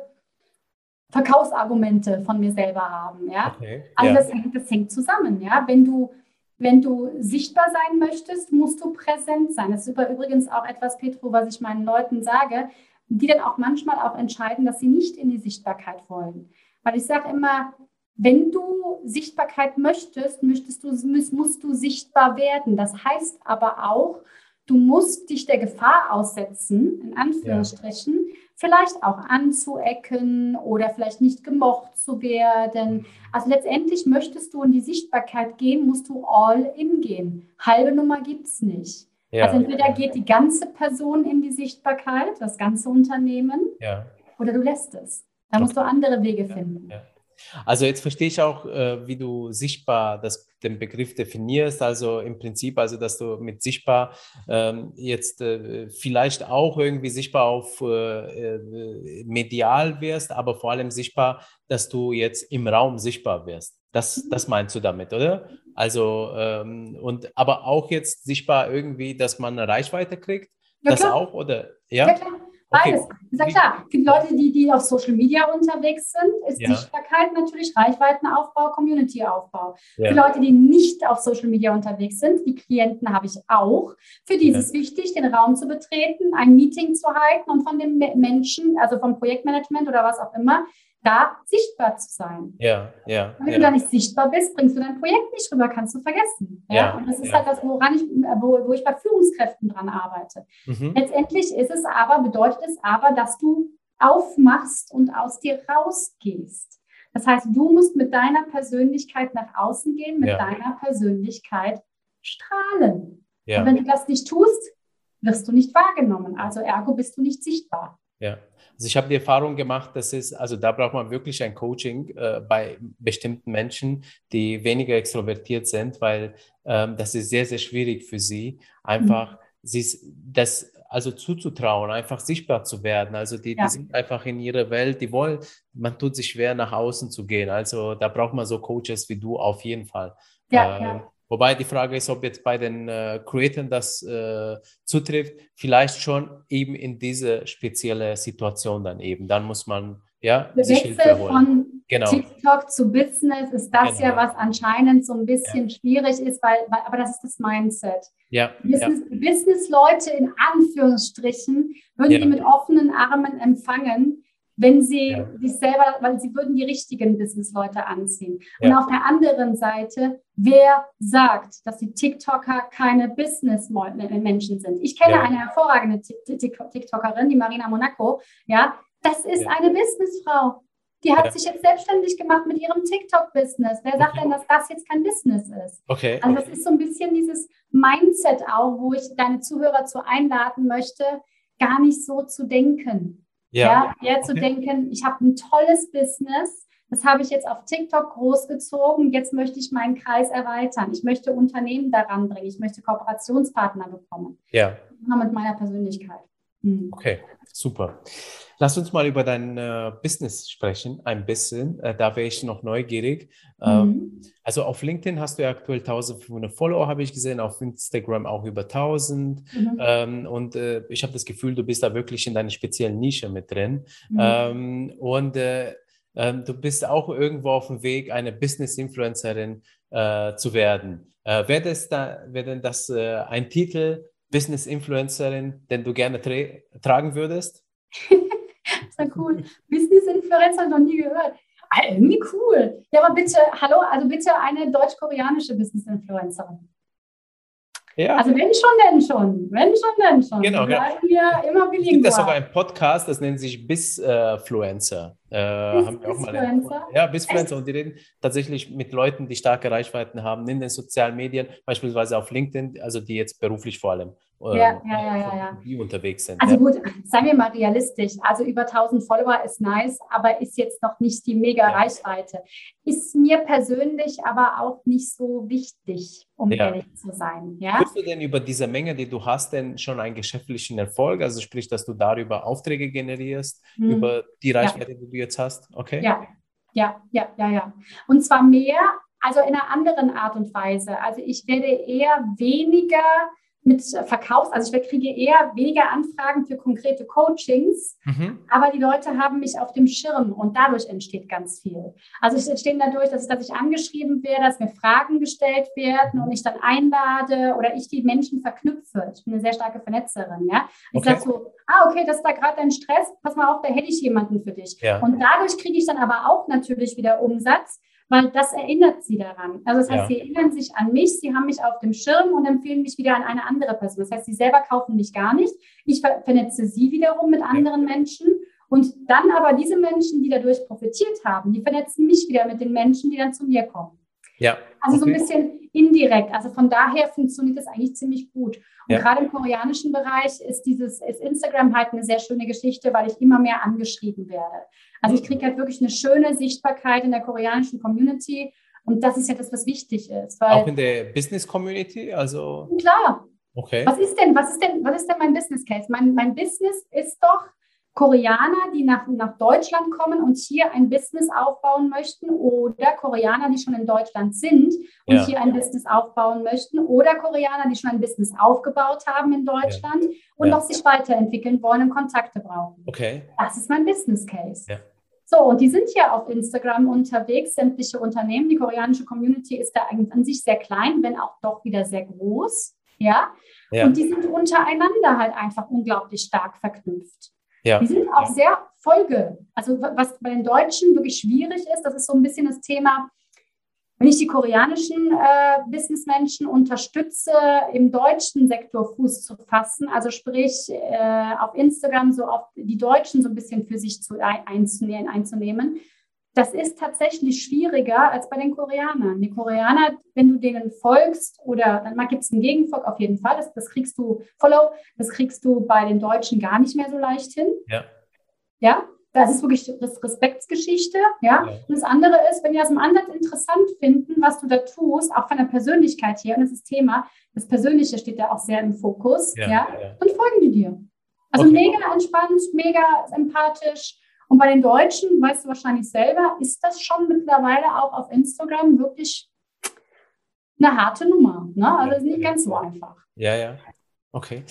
Verkaufsargumente von mir selber haben. Ja? Okay, also ja. Das, das hängt zusammen. Ja? Wenn, du, wenn du sichtbar sein möchtest, musst du präsent sein. Das ist übrigens auch etwas, Petro, was ich meinen Leuten sage, die dann auch manchmal auch entscheiden, dass sie nicht in die Sichtbarkeit wollen. Weil ich sage immer, wenn du Sichtbarkeit möchtest, möchtest du, musst du sichtbar werden. Das heißt aber auch, du musst dich der Gefahr aussetzen, in Anführungsstrichen, ja. vielleicht auch anzuecken oder vielleicht nicht gemocht zu werden. Also letztendlich möchtest du in die Sichtbarkeit gehen, musst du all in gehen. Halbe Nummer gibt es nicht. Ja. Also entweder geht die ganze Person in die Sichtbarkeit, das ganze Unternehmen, ja. oder du lässt es. Da musst du andere Wege finden. Also jetzt verstehe ich auch, äh, wie du sichtbar das, den Begriff definierst. Also im Prinzip, also dass du mit sichtbar ähm, jetzt äh, vielleicht auch irgendwie sichtbar auf äh, äh, medial wirst, aber vor allem sichtbar, dass du jetzt im Raum sichtbar wirst. Das, das meinst du damit, oder? Also ähm, und aber auch jetzt sichtbar irgendwie, dass man eine Reichweite kriegt. Ja, das klar. auch, oder? Ja, ja klar. Beides. Okay. Ist ja klar. Es gibt Leute, die, die auf Social Media unterwegs sind, ist ja. Sichtbarkeit natürlich, Reichweitenaufbau, Communityaufbau. Ja. Für Leute, die nicht auf Social Media unterwegs sind, die Klienten habe ich auch. Für die ist es wichtig, den Raum zu betreten, ein Meeting zu halten und von den Menschen, also vom Projektmanagement oder was auch immer, da sichtbar zu sein. Ja, ja. Und wenn ja. du da nicht sichtbar bist, bringst du dein Projekt nicht rüber, kannst du vergessen. Ja. ja und das ist ja. halt das, woran ich, wo, wo ich bei Führungskräften dran arbeite. Mhm. Letztendlich ist es aber, bedeutet es aber, dass du aufmachst und aus dir rausgehst. Das heißt, du musst mit deiner Persönlichkeit nach außen gehen, mit deiner Persönlichkeit strahlen. Und wenn du das nicht tust, wirst du nicht wahrgenommen. Also ergo bist du nicht sichtbar. Ja. Also ich habe die Erfahrung gemacht, dass es, also da braucht man wirklich ein Coaching äh, bei bestimmten Menschen, die weniger extrovertiert sind, weil ähm, das ist sehr, sehr schwierig für sie, einfach mhm. sie, das also zuzutrauen, einfach sichtbar zu werden. Also die, ja. die sind einfach in ihrer Welt, die wollen, man tut sich schwer, nach außen zu gehen. Also da braucht man so Coaches wie du auf jeden Fall. Ja, äh, ja. Wobei die Frage ist, ob jetzt bei den äh, Creatoren das äh, zutrifft, vielleicht schon eben in diese spezielle Situation dann eben. Dann muss man ja Der sich Wechsel Hilfe holen. Von genau. TikTok zu Business ist das genau. ja, was anscheinend so ein bisschen ja. schwierig ist, weil, weil, aber das ist das Mindset. Ja. Business, ja. Business-Leute in Anführungsstrichen würden die mit offenen Armen empfangen wenn sie ja. sich selber, weil sie würden die richtigen Businessleute anziehen. Ja. Und auf der anderen Seite, wer sagt, dass die TikToker keine Business-Menschen sind? Ich kenne ja. eine hervorragende TikTokerin, die Marina Monaco. Ja, das ist eine Businessfrau. Die hat sich jetzt selbstständig gemacht mit ihrem TikTok-Business. Wer sagt okay. denn, dass das jetzt kein Business ist? Okay. Also das ist so ein bisschen dieses Mindset auch, wo ich deine Zuhörer zu einladen möchte, gar nicht so zu denken. Ja, ja eher zu denken, ich habe ein tolles Business, das habe ich jetzt auf TikTok großgezogen, jetzt möchte ich meinen Kreis erweitern. Ich möchte Unternehmen daran bringen, ich möchte Kooperationspartner bekommen. Ja. Mit meiner Persönlichkeit. Hm. Okay, super. Lass uns mal über dein äh, Business sprechen, ein bisschen. Äh, da wäre ich noch neugierig. Ähm, mhm. Also auf LinkedIn hast du ja aktuell 1500 Follower, habe ich gesehen, auf Instagram auch über 1000. Mhm. Ähm, und äh, ich habe das Gefühl, du bist da wirklich in deiner speziellen Nische mit drin. Mhm. Ähm, und äh, ähm, du bist auch irgendwo auf dem Weg, eine Business-Influencerin äh, zu werden. Äh, wäre, das da, wäre denn das ein Titel, Business-Influencerin, den du gerne tra tragen würdest? *laughs* ja cool. Business-Influencer noch nie gehört. Ah, irgendwie cool. Ja, aber bitte, hallo, also bitte eine deutsch-koreanische Business-Influencerin. Ja. Also wenn schon, denn schon. Wenn schon, denn schon. Genau, genau. Wir immer Es gibt da sogar einen Podcast, das nennt sich Bisfluencer. Äh, äh, haben wir auch mal einen, ja, Bisfluencer. Und die reden tatsächlich mit Leuten, die starke Reichweiten haben in den sozialen Medien, beispielsweise auf LinkedIn, also die jetzt beruflich vor allem ähm, ja, ja, ja, ja, unterwegs sind. Also gut, seien wir mal realistisch. Also über 1000 Follower ist nice, aber ist jetzt noch nicht die mega Reichweite. Ist mir persönlich aber auch nicht so wichtig, um ehrlich zu sein. Ja? Hast du denn über diese Menge, die du hast, denn schon einen geschäftlichen Erfolg? Also sprich, dass du darüber Aufträge generierst, hm. über die Reichweite, die du jetzt hast? Okay. Ja, ja, ja, ja, ja. Und zwar mehr, also in einer anderen Art und Weise. Also ich werde eher weniger mit Verkaufs, also ich kriege eher weniger Anfragen für konkrete Coachings, mhm. aber die Leute haben mich auf dem Schirm und dadurch entsteht ganz viel. Also es entsteht dadurch, dass, dass ich angeschrieben werde, dass mir Fragen gestellt werden und ich dann einlade oder ich die Menschen verknüpfe. Ich bin eine sehr starke Vernetzerin, ja. Ich okay. sage so, ah, okay, das ist da gerade dein Stress, pass mal auf, da hätte ich jemanden für dich. Ja. Und dadurch kriege ich dann aber auch natürlich wieder Umsatz, weil das erinnert sie daran. Also das heißt, ja. sie erinnern sich an mich, sie haben mich auf dem Schirm und empfehlen mich wieder an eine andere Person. Das heißt, sie selber kaufen mich gar nicht. Ich vernetze sie wiederum mit anderen ja. Menschen. Und dann aber diese Menschen, die dadurch profitiert haben, die vernetzen mich wieder mit den Menschen, die dann zu mir kommen. Ja. Also so ein bisschen indirekt. Also von daher funktioniert das eigentlich ziemlich gut. Und ja. gerade im koreanischen Bereich ist dieses ist Instagram halt eine sehr schöne Geschichte, weil ich immer mehr angeschrieben werde. Also ich kriege halt wirklich eine schöne Sichtbarkeit in der koreanischen Community. Und das ist ja das, was wichtig ist. Auch in der Business Community? Also klar. Okay. Was ist denn, was ist denn, was ist denn mein Business Case? Mein, mein Business ist doch, Koreaner, die nach, nach Deutschland kommen und hier ein Business aufbauen möchten oder Koreaner, die schon in Deutschland sind und ja. hier ein Business aufbauen möchten oder Koreaner, die schon ein Business aufgebaut haben in Deutschland ja. und noch sich weiterentwickeln wollen und Kontakte brauchen. Okay. Das ist mein Business Case. So, und die sind ja auf Instagram unterwegs, sämtliche Unternehmen. Die koreanische Community ist da eigentlich an sich sehr klein, wenn auch doch wieder sehr groß. Ja. ja. Und die sind untereinander halt einfach unglaublich stark verknüpft. Ja. Die sind auch sehr Folge. Also was bei den Deutschen wirklich schwierig ist, das ist so ein bisschen das Thema, wenn ich die koreanischen äh, Businessmenschen unterstütze, im deutschen Sektor Fuß zu fassen, also sprich äh, auf Instagram so auf die Deutschen so ein bisschen für sich zu, einzunehmen, einzunehmen, das ist tatsächlich schwieriger als bei den Koreanern. Die Koreaner, wenn du denen folgst oder dann gibt es einen Gegenfolg auf jeden Fall, das, das, kriegst du, Follow, das kriegst du bei den Deutschen gar nicht mehr so leicht hin. Ja. Ja, das ist wirklich das Respektsgeschichte. Ja? ja. Und das andere ist, wenn die das im Ansatz interessant finden, was du da tust, auch von der Persönlichkeit her, und das ist Thema, das Persönliche steht da auch sehr im Fokus, ja, ja, ja. dann folgen die dir. Also okay. mega entspannt, mega sympathisch und bei den Deutschen, weißt du wahrscheinlich selber, ist das schon mittlerweile auch auf Instagram wirklich eine harte Nummer. Ne? Also ist nicht ganz so einfach. Ja, ja. Okay.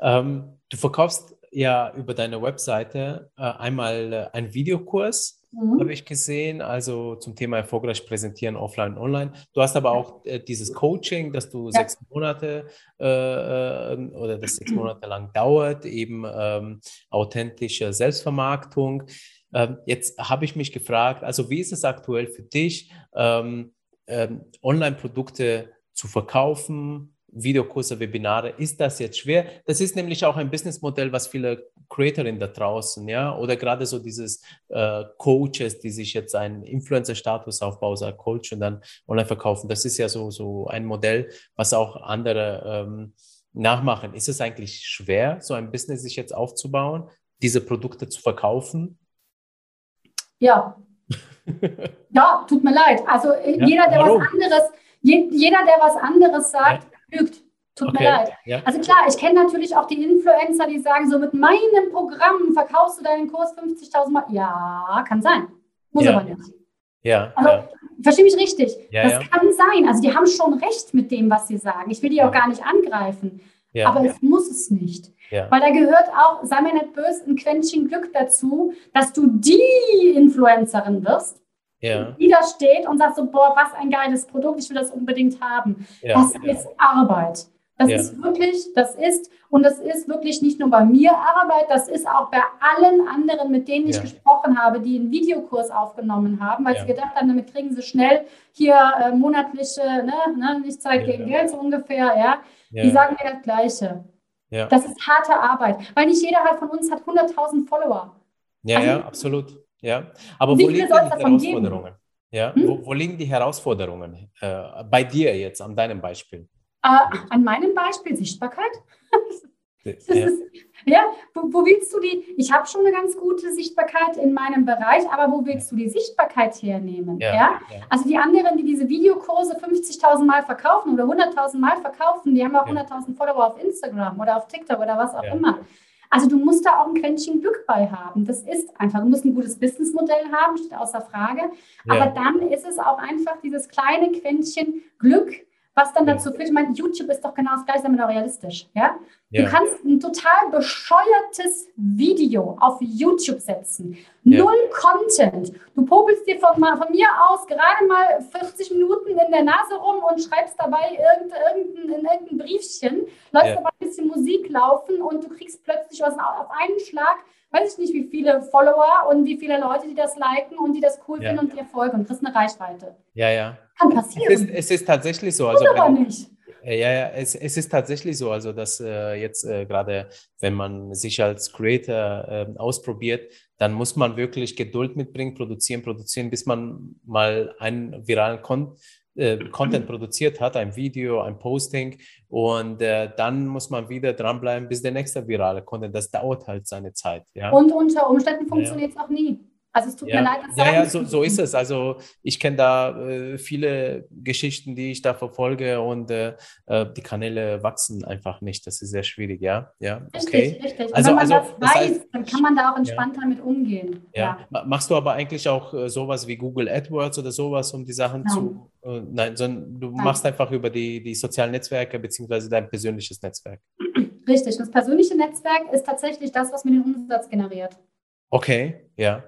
Ähm, du verkaufst ja über deine Webseite äh, einmal äh, einen Videokurs mhm. habe ich gesehen, also zum Thema erfolgreich präsentieren offline und online. Du hast aber auch äh, dieses Coaching, dass du ja. sechs Monate äh, ähm, oder das sechs Monate lang dauert, eben ähm, authentische Selbstvermarktung. Ähm, jetzt habe ich mich gefragt, also wie ist es aktuell für dich, ähm, ähm, Online-Produkte zu verkaufen? Videokurse, Webinare, ist das jetzt schwer? Das ist nämlich auch ein Businessmodell, was viele Creatorinnen da draußen, ja, oder gerade so dieses äh, Coaches, die sich jetzt einen Influencer-Status aufbauen, als Coach und dann online verkaufen. Das ist ja so, so ein Modell, was auch andere ähm, nachmachen. Ist es eigentlich schwer, so ein Business sich jetzt aufzubauen, diese Produkte zu verkaufen? Ja. ja, tut mir leid. Also ja? jeder, der Warum? was anderes, jeder, der was anderes sagt, lügt. Tut okay. mir leid. Ja. Also klar, ich kenne natürlich auch die Influencer, die sagen, so mit meinem Programm verkaufst du deinen Kurs 50.000 Mal. Ja, kann sein. Muss ja. aber nicht. Ja. Also, ja. verstehe mich richtig. Ja, das kann sein. Also die haben schon recht mit dem, was sie sagen. Ich will die auch gar nicht angreifen. Aber es muss es nicht. Weil da gehört auch, sei mir nicht böse, ein Quäntchen Glück dazu, dass du die Influencerin wirst, ja. die da steht und sagt so, boah, was ein geiles Produkt, ich will das unbedingt haben. Ja, das ja. ist Arbeit. Das ist wirklich, das ist, und das ist wirklich nicht nur bei mir Arbeit, das ist auch bei allen anderen, mit denen ich gesprochen habe, die einen Videokurs aufgenommen haben, weil sie gedacht haben, damit kriegen sie schnell hier äh, monatliche, ne, ne, nicht Zeit gegen Geld so ungefähr, ja. Die sagen mir das Gleiche. Das ist harte Arbeit, weil nicht jeder halt von uns hat 100.000 Follower. Ja, also, ja, absolut. Ja. Aber wo liegen die Herausforderungen? Ja, hm? wo, wo, liegen die Herausforderungen äh, bei dir jetzt, an deinem Beispiel? Äh, an meinem Beispiel Sichtbarkeit. *laughs* ja, ist, ja wo, wo, willst du die? Ich habe schon eine ganz gute Sichtbarkeit in meinem Bereich, aber wo willst du die Sichtbarkeit hernehmen? Ja, ja? Also die anderen, die diese Videokurse 50.000 Mal verkaufen oder 100.000 Mal verkaufen, die haben auch 100.000 Follower auf Instagram oder auf TikTok oder was auch immer. Also du musst da auch ein Quäntchen Glück bei haben. Das ist einfach. Du musst ein gutes Businessmodell haben, steht außer Frage. Aber dann ist es auch einfach dieses kleine Quäntchen Glück, was dann dazu führt, ich meine, YouTube ist doch genau das gleiche, aber realistisch. Ja? ja? Du kannst ein total bescheuertes Video auf YouTube setzen. Ja. Null Content. Du popelst dir von, von, mir aus gerade mal 40 Minuten in der Nase rum und schreibst dabei irgendein, irgendein, irgendein Briefchen, lässt ja. dabei ein bisschen Musik laufen und du kriegst plötzlich was auf einen Schlag weiß ich nicht, wie viele Follower und wie viele Leute, die das liken und die das cool ja. finden und dir folgen und kriegst eine Reichweite. Ja, ja. Kann passieren. Es ist, es ist tatsächlich so. Also, aber nicht. Ja, ja, es, es ist tatsächlich so, also dass äh, jetzt äh, gerade, wenn man sich als Creator äh, ausprobiert, dann muss man wirklich Geduld mitbringen, produzieren, produzieren, bis man mal einen viralen Kon äh, Content produziert hat, ein Video, ein Posting und äh, dann muss man wieder dranbleiben, bis der nächste virale Content, das dauert halt seine Zeit. Ja? Und unter Umständen funktioniert es ja. auch nie. Also es tut ja. mir leid, dass Ja, ja, so, so ist es. Also ich kenne da äh, viele Geschichten, die ich da verfolge und äh, äh die Kanäle wachsen einfach nicht. Das ist sehr schwierig, ja. Ja, okay. Richtig, richtig. Also, wenn man also, das weiß, das heißt, dann kann man da auch entspannter ja. mit umgehen. Ja. ja. Machst du aber eigentlich auch äh, sowas wie Google AdWords oder sowas, um die Sachen nein. zu. Äh, nein, sondern du nein. machst einfach über die, die sozialen Netzwerke beziehungsweise dein persönliches Netzwerk. Richtig. Das persönliche Netzwerk ist tatsächlich das, was mir den Umsatz generiert. Okay, ja.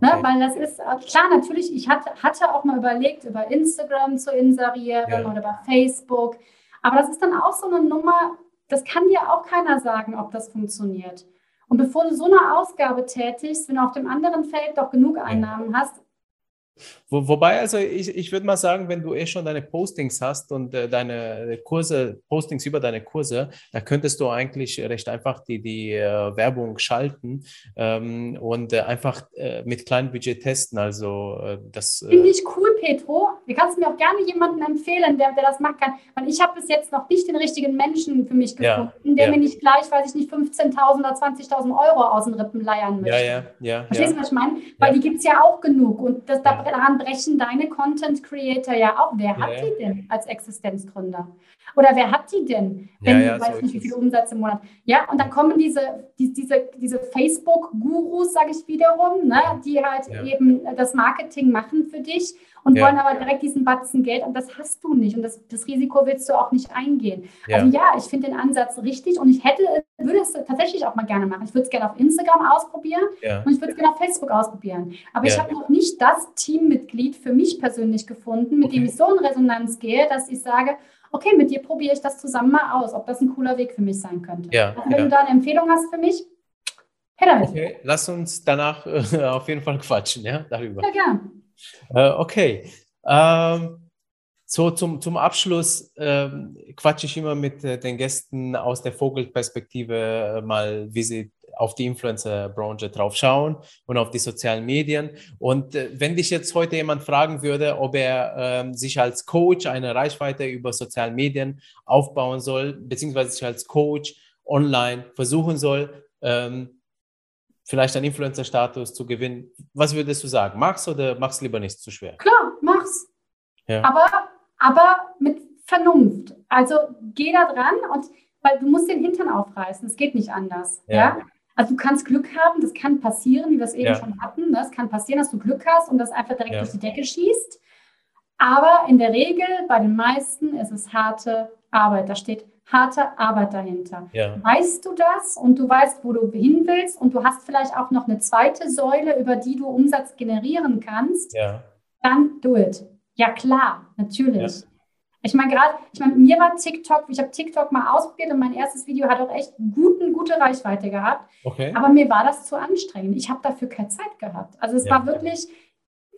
Ne, weil das ist, äh, klar, natürlich, ich hatte, hatte auch mal überlegt, über Instagram zu inserieren ja. oder über Facebook. Aber das ist dann auch so eine Nummer, das kann dir auch keiner sagen, ob das funktioniert. Und bevor du so eine Ausgabe tätigst, wenn du auf dem anderen Feld doch genug Einnahmen hast, wo, wobei, also ich, ich würde mal sagen, wenn du eh schon deine Postings hast und äh, deine Kurse, Postings über deine Kurse, da könntest du eigentlich recht einfach die, die äh, Werbung schalten ähm, und äh, einfach äh, mit kleinem Budget testen. Also äh, das. Äh Finde ich cool, Petro. Du kannst mir auch gerne jemanden empfehlen, der, der das machen kann. Weil ich habe bis jetzt noch nicht den richtigen Menschen für mich gefunden, ja, der ja. mir nicht gleich, weiß ich nicht, 15.000 oder 20.000 Euro aus den Rippen leiern möchte. Ja, ja, ja. Verstehst du, was ich meine? Weil die gibt es ja auch genug. Und das, da daran brechen deine Content Creator ja auch. Wer hat die denn als Existenzgründer? Oder wer hat die denn, wenn ja, ja, du weißt so nicht, wie viel Umsatz im Monat? Ja, und dann kommen diese, die, diese, diese Facebook-Gurus, sage ich wiederum, ne, die halt eben das Marketing machen für dich und ja. wollen aber direkt diesen Batzen Geld und das hast du nicht und das, das Risiko willst du auch nicht eingehen. Ja. Also ja, ich finde den Ansatz richtig und ich hätte, würde es tatsächlich auch mal gerne machen. Ich würde es gerne auf Instagram ausprobieren ja. und ich würde es gerne auf Facebook ausprobieren. Aber ich habe noch nicht das Teammitglied für mich persönlich gefunden, mit okay. dem ich so in Resonanz gehe, dass ich sage, okay, mit dir probiere ich das zusammen mal aus, ob das ein cooler Weg für mich sein könnte. Ja, also, wenn du da eine Empfehlung hast für mich, her damit. Okay, lass uns danach äh, auf jeden Fall quatschen, ja, darüber. Ja, gerne. Äh, okay. Ähm, so zum, zum Abschluss ähm, quatsche ich immer mit äh, den Gästen aus der Vogelperspektive äh, mal, wie sie auf die Influencer-Branche drauf schauen und auf die sozialen Medien. Und äh, wenn dich jetzt heute jemand fragen würde, ob er ähm, sich als Coach eine Reichweite über sozialen Medien aufbauen soll, beziehungsweise sich als Coach online versuchen soll, ähm, vielleicht einen Influencer-Status zu gewinnen. Was würdest du sagen? Mach's oder mach's lieber nicht zu schwer? Klar, mach's. Ja. Aber, aber mit Vernunft. Also geh da dran und weil du musst den Hintern aufreißen. Es geht nicht anders. Ja. ja. Also du kannst Glück haben, das kann passieren, wie wir es eben ja. schon hatten. Das kann passieren, dass du Glück hast und das einfach direkt durch die Decke schießt. Aber in der Regel, bei den meisten, ist es harte Arbeit. Da steht harte Arbeit dahinter. Ja. Weißt du das und du weißt, wo du hin willst und du hast vielleicht auch noch eine zweite Säule, über die du Umsatz generieren kannst, ja. dann do it. Ja, klar, natürlich. Ja. Ich meine, gerade, ich meine, mir war TikTok, ich habe TikTok mal ausprobiert und mein erstes Video hat auch echt guten, gute Reichweite gehabt. Okay. Aber mir war das zu anstrengend. Ich habe dafür keine Zeit gehabt. Also es war wirklich,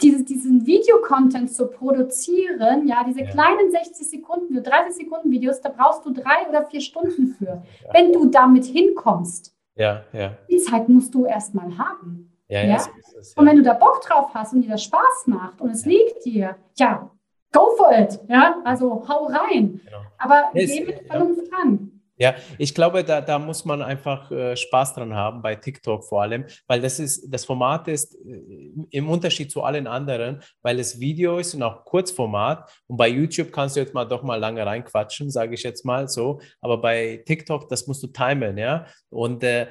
diese, diesen Videocontent zu produzieren, ja, diese ja. kleinen 60 Sekunden, 30 Sekunden Videos, da brauchst du drei oder vier Stunden für. Ja. Wenn du damit hinkommst, ja, ja. die Zeit musst du erstmal haben. Ja, ja. So es, und wenn du da Bock drauf hast und dir das Spaß macht und es liegt dir, ja, go for it, ja, also hau rein. Genau. Aber geh mit Vernunft dran. Ja, ich glaube, da, da muss man einfach äh, Spaß dran haben, bei TikTok vor allem, weil das ist, das Format ist äh, im Unterschied zu allen anderen, weil es Video ist und auch Kurzformat. Und bei YouTube kannst du jetzt mal doch mal lange reinquatschen, sage ich jetzt mal so. Aber bei TikTok, das musst du timen, ja. Und äh,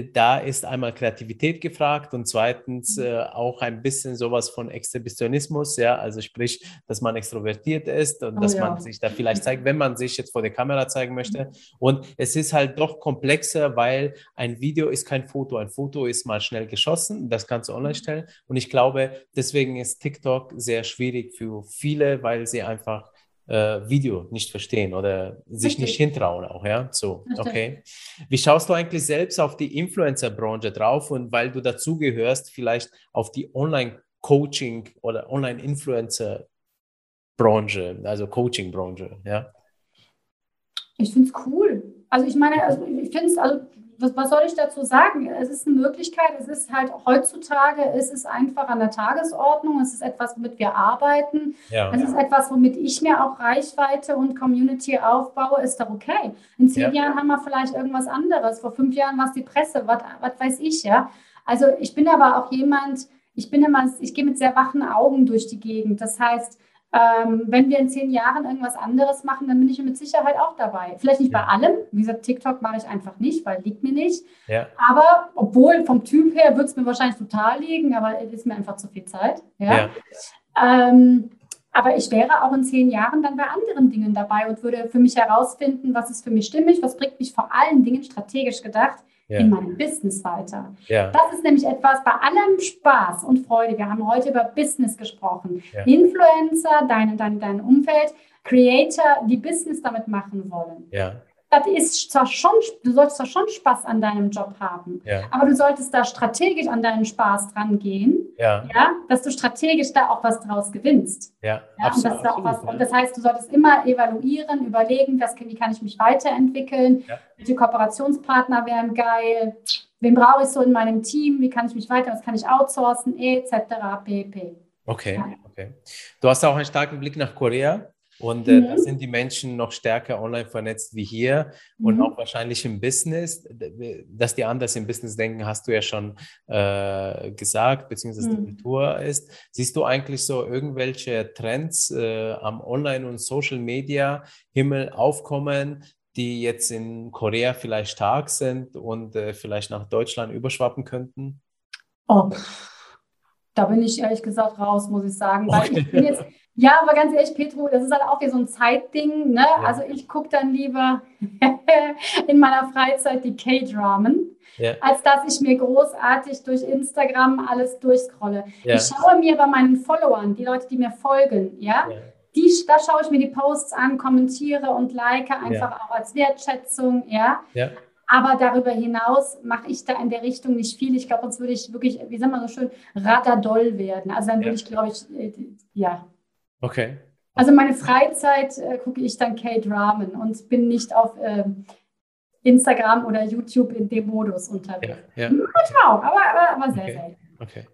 da ist einmal Kreativität gefragt und zweitens mhm. äh, auch ein bisschen sowas von Exhibitionismus, ja, also sprich, dass man extrovertiert ist und oh, dass ja. man sich da vielleicht zeigt, *laughs* wenn man sich jetzt vor der Kamera zeigen möchte. Und es ist halt doch komplexer, weil ein Video ist kein Foto, ein Foto ist mal schnell geschossen, das kannst du online mhm. stellen. Und ich glaube, deswegen ist TikTok sehr schwierig für viele, weil sie einfach äh, Video nicht verstehen oder sich Richtig. nicht hintrauen auch, ja? So, okay. Wie schaust du eigentlich selbst auf die Influencer-Branche drauf und weil du dazugehörst, vielleicht auf die Online-Coaching oder Online-Influencer-Branche, also Coaching-Branche, ja? Ich finde es cool. Also ich meine, also ich finde es, also was, was, soll ich dazu sagen? Es ist eine Möglichkeit, es ist halt heutzutage, es ist einfach an der Tagesordnung, es ist etwas, womit wir arbeiten, ja. es ist etwas, womit ich mir auch Reichweite und Community aufbaue, ist doch okay. In zehn ja. Jahren haben wir vielleicht irgendwas anderes, vor fünf Jahren war es die Presse, was weiß ich, ja. Also ich bin aber auch jemand, ich bin immer, ich gehe mit sehr wachen Augen durch die Gegend. Das heißt, ähm, wenn wir in zehn Jahren irgendwas anderes machen, dann bin ich mit Sicherheit auch dabei. Vielleicht nicht ja. bei allem. Wie gesagt, TikTok mache ich einfach nicht, weil liegt mir nicht. Ja. Aber obwohl vom Typ her würde es mir wahrscheinlich total liegen, aber es ist mir einfach zu viel Zeit. Ja. Ähm, aber ich wäre auch in zehn Jahren dann bei anderen Dingen dabei und würde für mich herausfinden, was ist für mich stimmig, was bringt mich vor allen Dingen strategisch gedacht ja. in meinem Business weiter. Ja. Das ist nämlich etwas bei allem Spaß und Freude. Wir haben heute über Business gesprochen. Ja. Influencer, dein, dein, dein Umfeld, Creator, die Business damit machen wollen. Ja das ist zwar schon, du solltest zwar schon Spaß an deinem Job haben, ja. aber du solltest da strategisch an deinen Spaß dran gehen, ja. ja dass du strategisch da auch was draus gewinnst. Ja, ja absolut, und, das absolut, was, und das heißt, du solltest immer evaluieren, überlegen, was, wie kann ich mich weiterentwickeln, welche Kooperationspartner wären geil, wen brauche ich so in meinem Team, wie kann ich mich weiter, was kann ich outsourcen, etc. pp. Okay, okay. Du hast auch einen starken Blick nach Korea. Und äh, mhm. da sind die Menschen noch stärker online vernetzt wie hier und mhm. auch wahrscheinlich im Business. Dass die anders im Business denken, hast du ja schon äh, gesagt, beziehungsweise mhm. die Kultur ist. Siehst du eigentlich so irgendwelche Trends äh, am Online- und Social-Media-Himmel aufkommen, die jetzt in Korea vielleicht stark sind und äh, vielleicht nach Deutschland überschwappen könnten? Oh, da bin ich ehrlich gesagt raus, muss ich sagen. Weil ich bin jetzt, ja, aber ganz ehrlich, Petro, das ist halt auch wie so ein Zeitding. Ne? Ja. Also ich gucke dann lieber *laughs* in meiner Freizeit die K-Dramen, ja. als dass ich mir großartig durch Instagram alles durchscrolle. Ja. Ich schaue mir bei meinen Followern, die Leute, die mir folgen, ja, die, da schaue ich mir die Posts an, kommentiere und like einfach auch als Wertschätzung, ja. Aber darüber hinaus mache ich da in der Richtung nicht viel. Ich glaube, sonst würde ich wirklich, wie sagen wir so schön, radadoll werden. Also dann würde ich, glaube ich, äh, ja. Okay. Also meine Freizeit äh, gucke ich dann K-Dramen und bin nicht auf äh, Instagram oder YouTube in dem Modus unterwegs. Ja, ja. Manchmal auch, aber, aber, aber sehr okay. selten. Okay.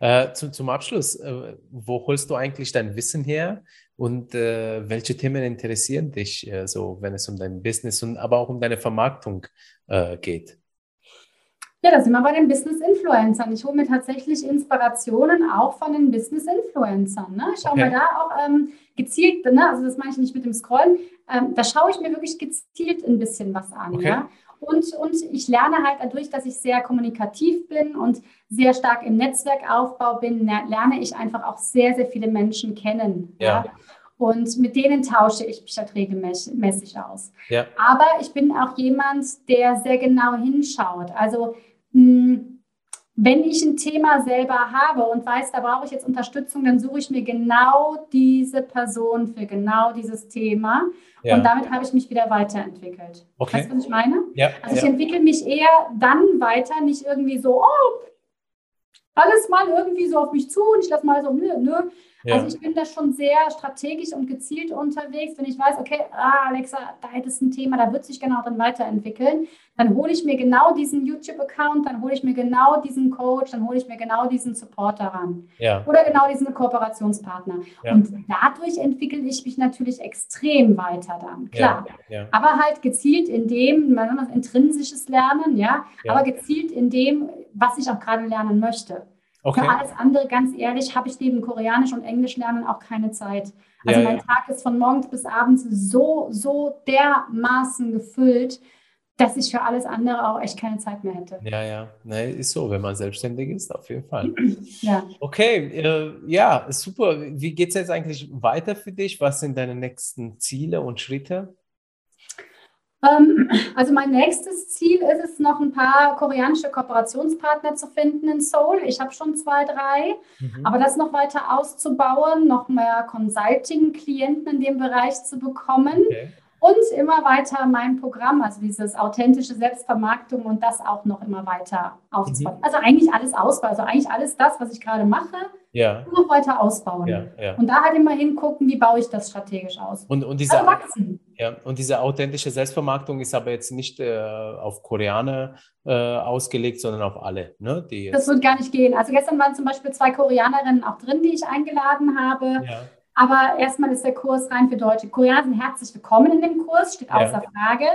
Äh, zum, zum Abschluss, äh, wo holst du eigentlich dein Wissen her und äh, welche Themen interessieren dich, äh, so wenn es um dein Business und aber auch um deine Vermarktung äh, geht? Ja, da sind wir bei den Business-Influencern. Ich hole mir tatsächlich Inspirationen auch von den Business-Influencern. Ne? Ich schaue okay. mir da auch ähm, gezielt, ne? also das meine ich nicht mit dem Scrollen, ähm, da schaue ich mir wirklich gezielt ein bisschen was an. Okay. Ja? Und, und ich lerne halt dadurch, dass ich sehr kommunikativ bin und sehr stark im Netzwerkaufbau bin, lerne ich einfach auch sehr, sehr viele Menschen kennen. Ja. ja? Und mit denen tausche ich mich halt regelmäßig aus. Ja. Aber ich bin auch jemand, der sehr genau hinschaut. Also wenn ich ein Thema selber habe und weiß, da brauche ich jetzt Unterstützung, dann suche ich mir genau diese Person für genau dieses Thema. Ja. Und damit habe ich mich wieder weiterentwickelt. Okay. Weißt du, was ich meine? Ja. Also ich ja. entwickle mich eher dann weiter, nicht irgendwie so, oh, alles mal irgendwie so auf mich zu und ich lasse mal so, nö, nö, ja. Also ich bin da schon sehr strategisch und gezielt unterwegs. Wenn ich weiß, okay, ah, Alexa, da hättest ein Thema, da wird sich genau dann weiterentwickeln, dann hole ich mir genau diesen YouTube-Account, dann hole ich mir genau diesen Coach, dann hole ich mir genau diesen Supporter ran. Ja. Oder genau diesen Kooperationspartner. Ja. Und dadurch entwickle ich mich natürlich extrem weiter dann, klar. Aber halt gezielt in dem, man nennt das intrinsisches Lernen, ja, aber gezielt in dem, was ich auch gerade lernen möchte. Okay. Für alles andere, ganz ehrlich, habe ich neben Koreanisch und Englisch lernen auch keine Zeit. Also ja, mein ja. Tag ist von morgens bis abends so, so dermaßen gefüllt, dass ich für alles andere auch echt keine Zeit mehr hätte. Ja, ja, nee, ist so, wenn man selbstständig ist, auf jeden Fall. *clears throat* ja. Okay, äh, ja, super. Wie geht es jetzt eigentlich weiter für dich? Was sind deine nächsten Ziele und Schritte? Ähm, also mein nächstes Ziel ist es, noch ein paar koreanische Kooperationspartner zu finden in Seoul. Ich habe schon zwei, drei, mhm. aber das noch weiter auszubauen, noch mehr Consulting-Klienten in dem Bereich zu bekommen. Okay. Und immer weiter mein Programm, also dieses authentische Selbstvermarktung und das auch noch immer weiter aufzubauen. Mhm. Also eigentlich alles ausbauen, also eigentlich alles das, was ich gerade mache, ja. noch weiter ausbauen. Ja, ja. Und da halt immer hingucken, wie baue ich das strategisch aus. Und, und diese, also wachsen. Ja, und diese authentische Selbstvermarktung ist aber jetzt nicht äh, auf Koreaner äh, ausgelegt, sondern auf alle. Ne, das wird gar nicht gehen. Also gestern waren zum Beispiel zwei Koreanerinnen auch drin, die ich eingeladen habe. Ja. Aber erstmal ist der Kurs rein für Deutsche. Koreaner sind herzlich willkommen in dem Kurs, steht außer ja. Frage.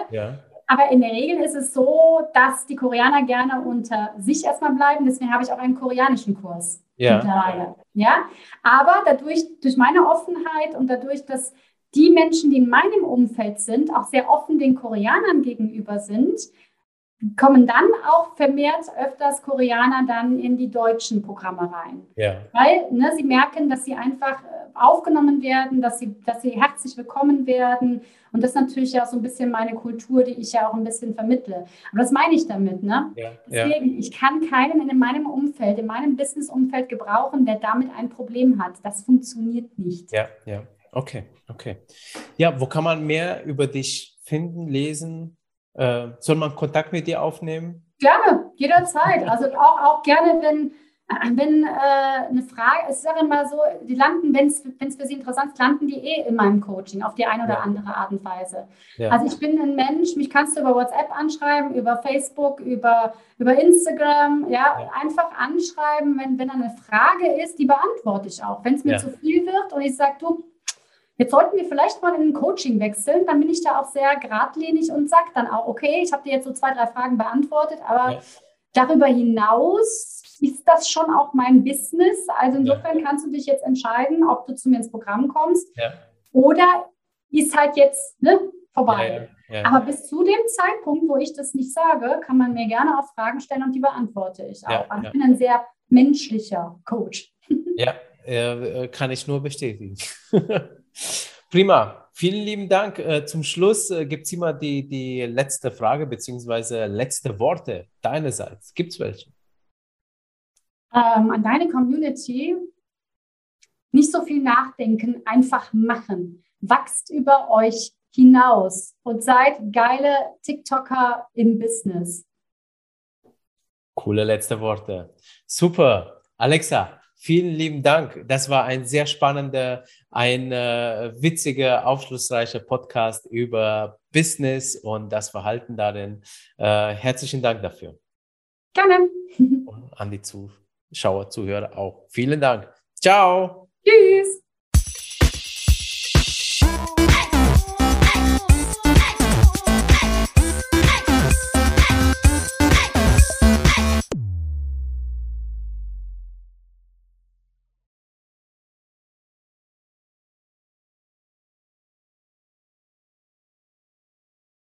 Aber in der Regel ist es so, dass die Koreaner gerne unter sich erstmal bleiben. Deswegen habe ich auch einen koreanischen Kurs ja. mittlerweile. Ja, aber dadurch, durch meine Offenheit und dadurch, dass die Menschen, die in meinem Umfeld sind, auch sehr offen den Koreanern gegenüber sind, kommen dann auch vermehrt öfters Koreaner dann in die deutschen Programme rein. Ja. Weil ne, sie merken, dass sie einfach äh, aufgenommen werden, dass sie, dass sie herzlich willkommen werden. Und das ist natürlich ja so ein bisschen meine Kultur, die ich ja auch ein bisschen vermittle. Aber das meine ich damit. Ne? Ja, Deswegen, ja. ich kann keinen in meinem Umfeld, in meinem Business-Umfeld gebrauchen, der damit ein Problem hat. Das funktioniert nicht. Ja, ja. Okay, okay. Ja, wo kann man mehr über dich finden, lesen? Äh, soll man Kontakt mit dir aufnehmen? Gerne, jederzeit. Also auch, auch gerne, wenn, wenn äh, eine Frage, ich sage immer so, die landen, wenn es für sie interessant ist, landen die eh in meinem Coaching auf die eine oder ja. andere Art und Weise. Ja. Also ich bin ein Mensch, mich kannst du über WhatsApp anschreiben, über Facebook, über, über Instagram, ja, ja. einfach anschreiben, wenn, wenn eine Frage ist, die beantworte ich auch. Wenn es mir zu viel wird und ich sage, du, Jetzt sollten wir vielleicht mal in ein Coaching wechseln. Dann bin ich da auch sehr geradlinig und sage dann auch, okay, ich habe dir jetzt so zwei, drei Fragen beantwortet, aber ja. darüber hinaus ist das schon auch mein Business. Also insofern ja. kannst du dich jetzt entscheiden, ob du zu mir ins Programm kommst ja. oder ist halt jetzt ne, vorbei. Aber bis zu dem Zeitpunkt, wo ich das nicht sage, kann man mir gerne auch Fragen stellen und die beantworte ich auch. Also ich bin ein sehr menschlicher Coach. Ja, äh, kann ich nur bestätigen. *laughs* Prima. Vielen lieben Dank. Äh, zum Schluss äh, gibt es immer die, die letzte Frage bzw. letzte Worte deinerseits. Gibt es welche? Ähm, an deine Community nicht so viel nachdenken, einfach machen. Wachst über euch hinaus und seid geile TikToker im Business. Coole letzte Worte. Super. Alexa, Vielen lieben Dank. Das war ein sehr spannender, ein äh, witziger, aufschlussreicher Podcast über Business und das Verhalten darin. Äh, herzlichen Dank dafür. Gerne. Und an die Zuschauer, Zuhörer auch. Vielen Dank. Ciao. Tschüss.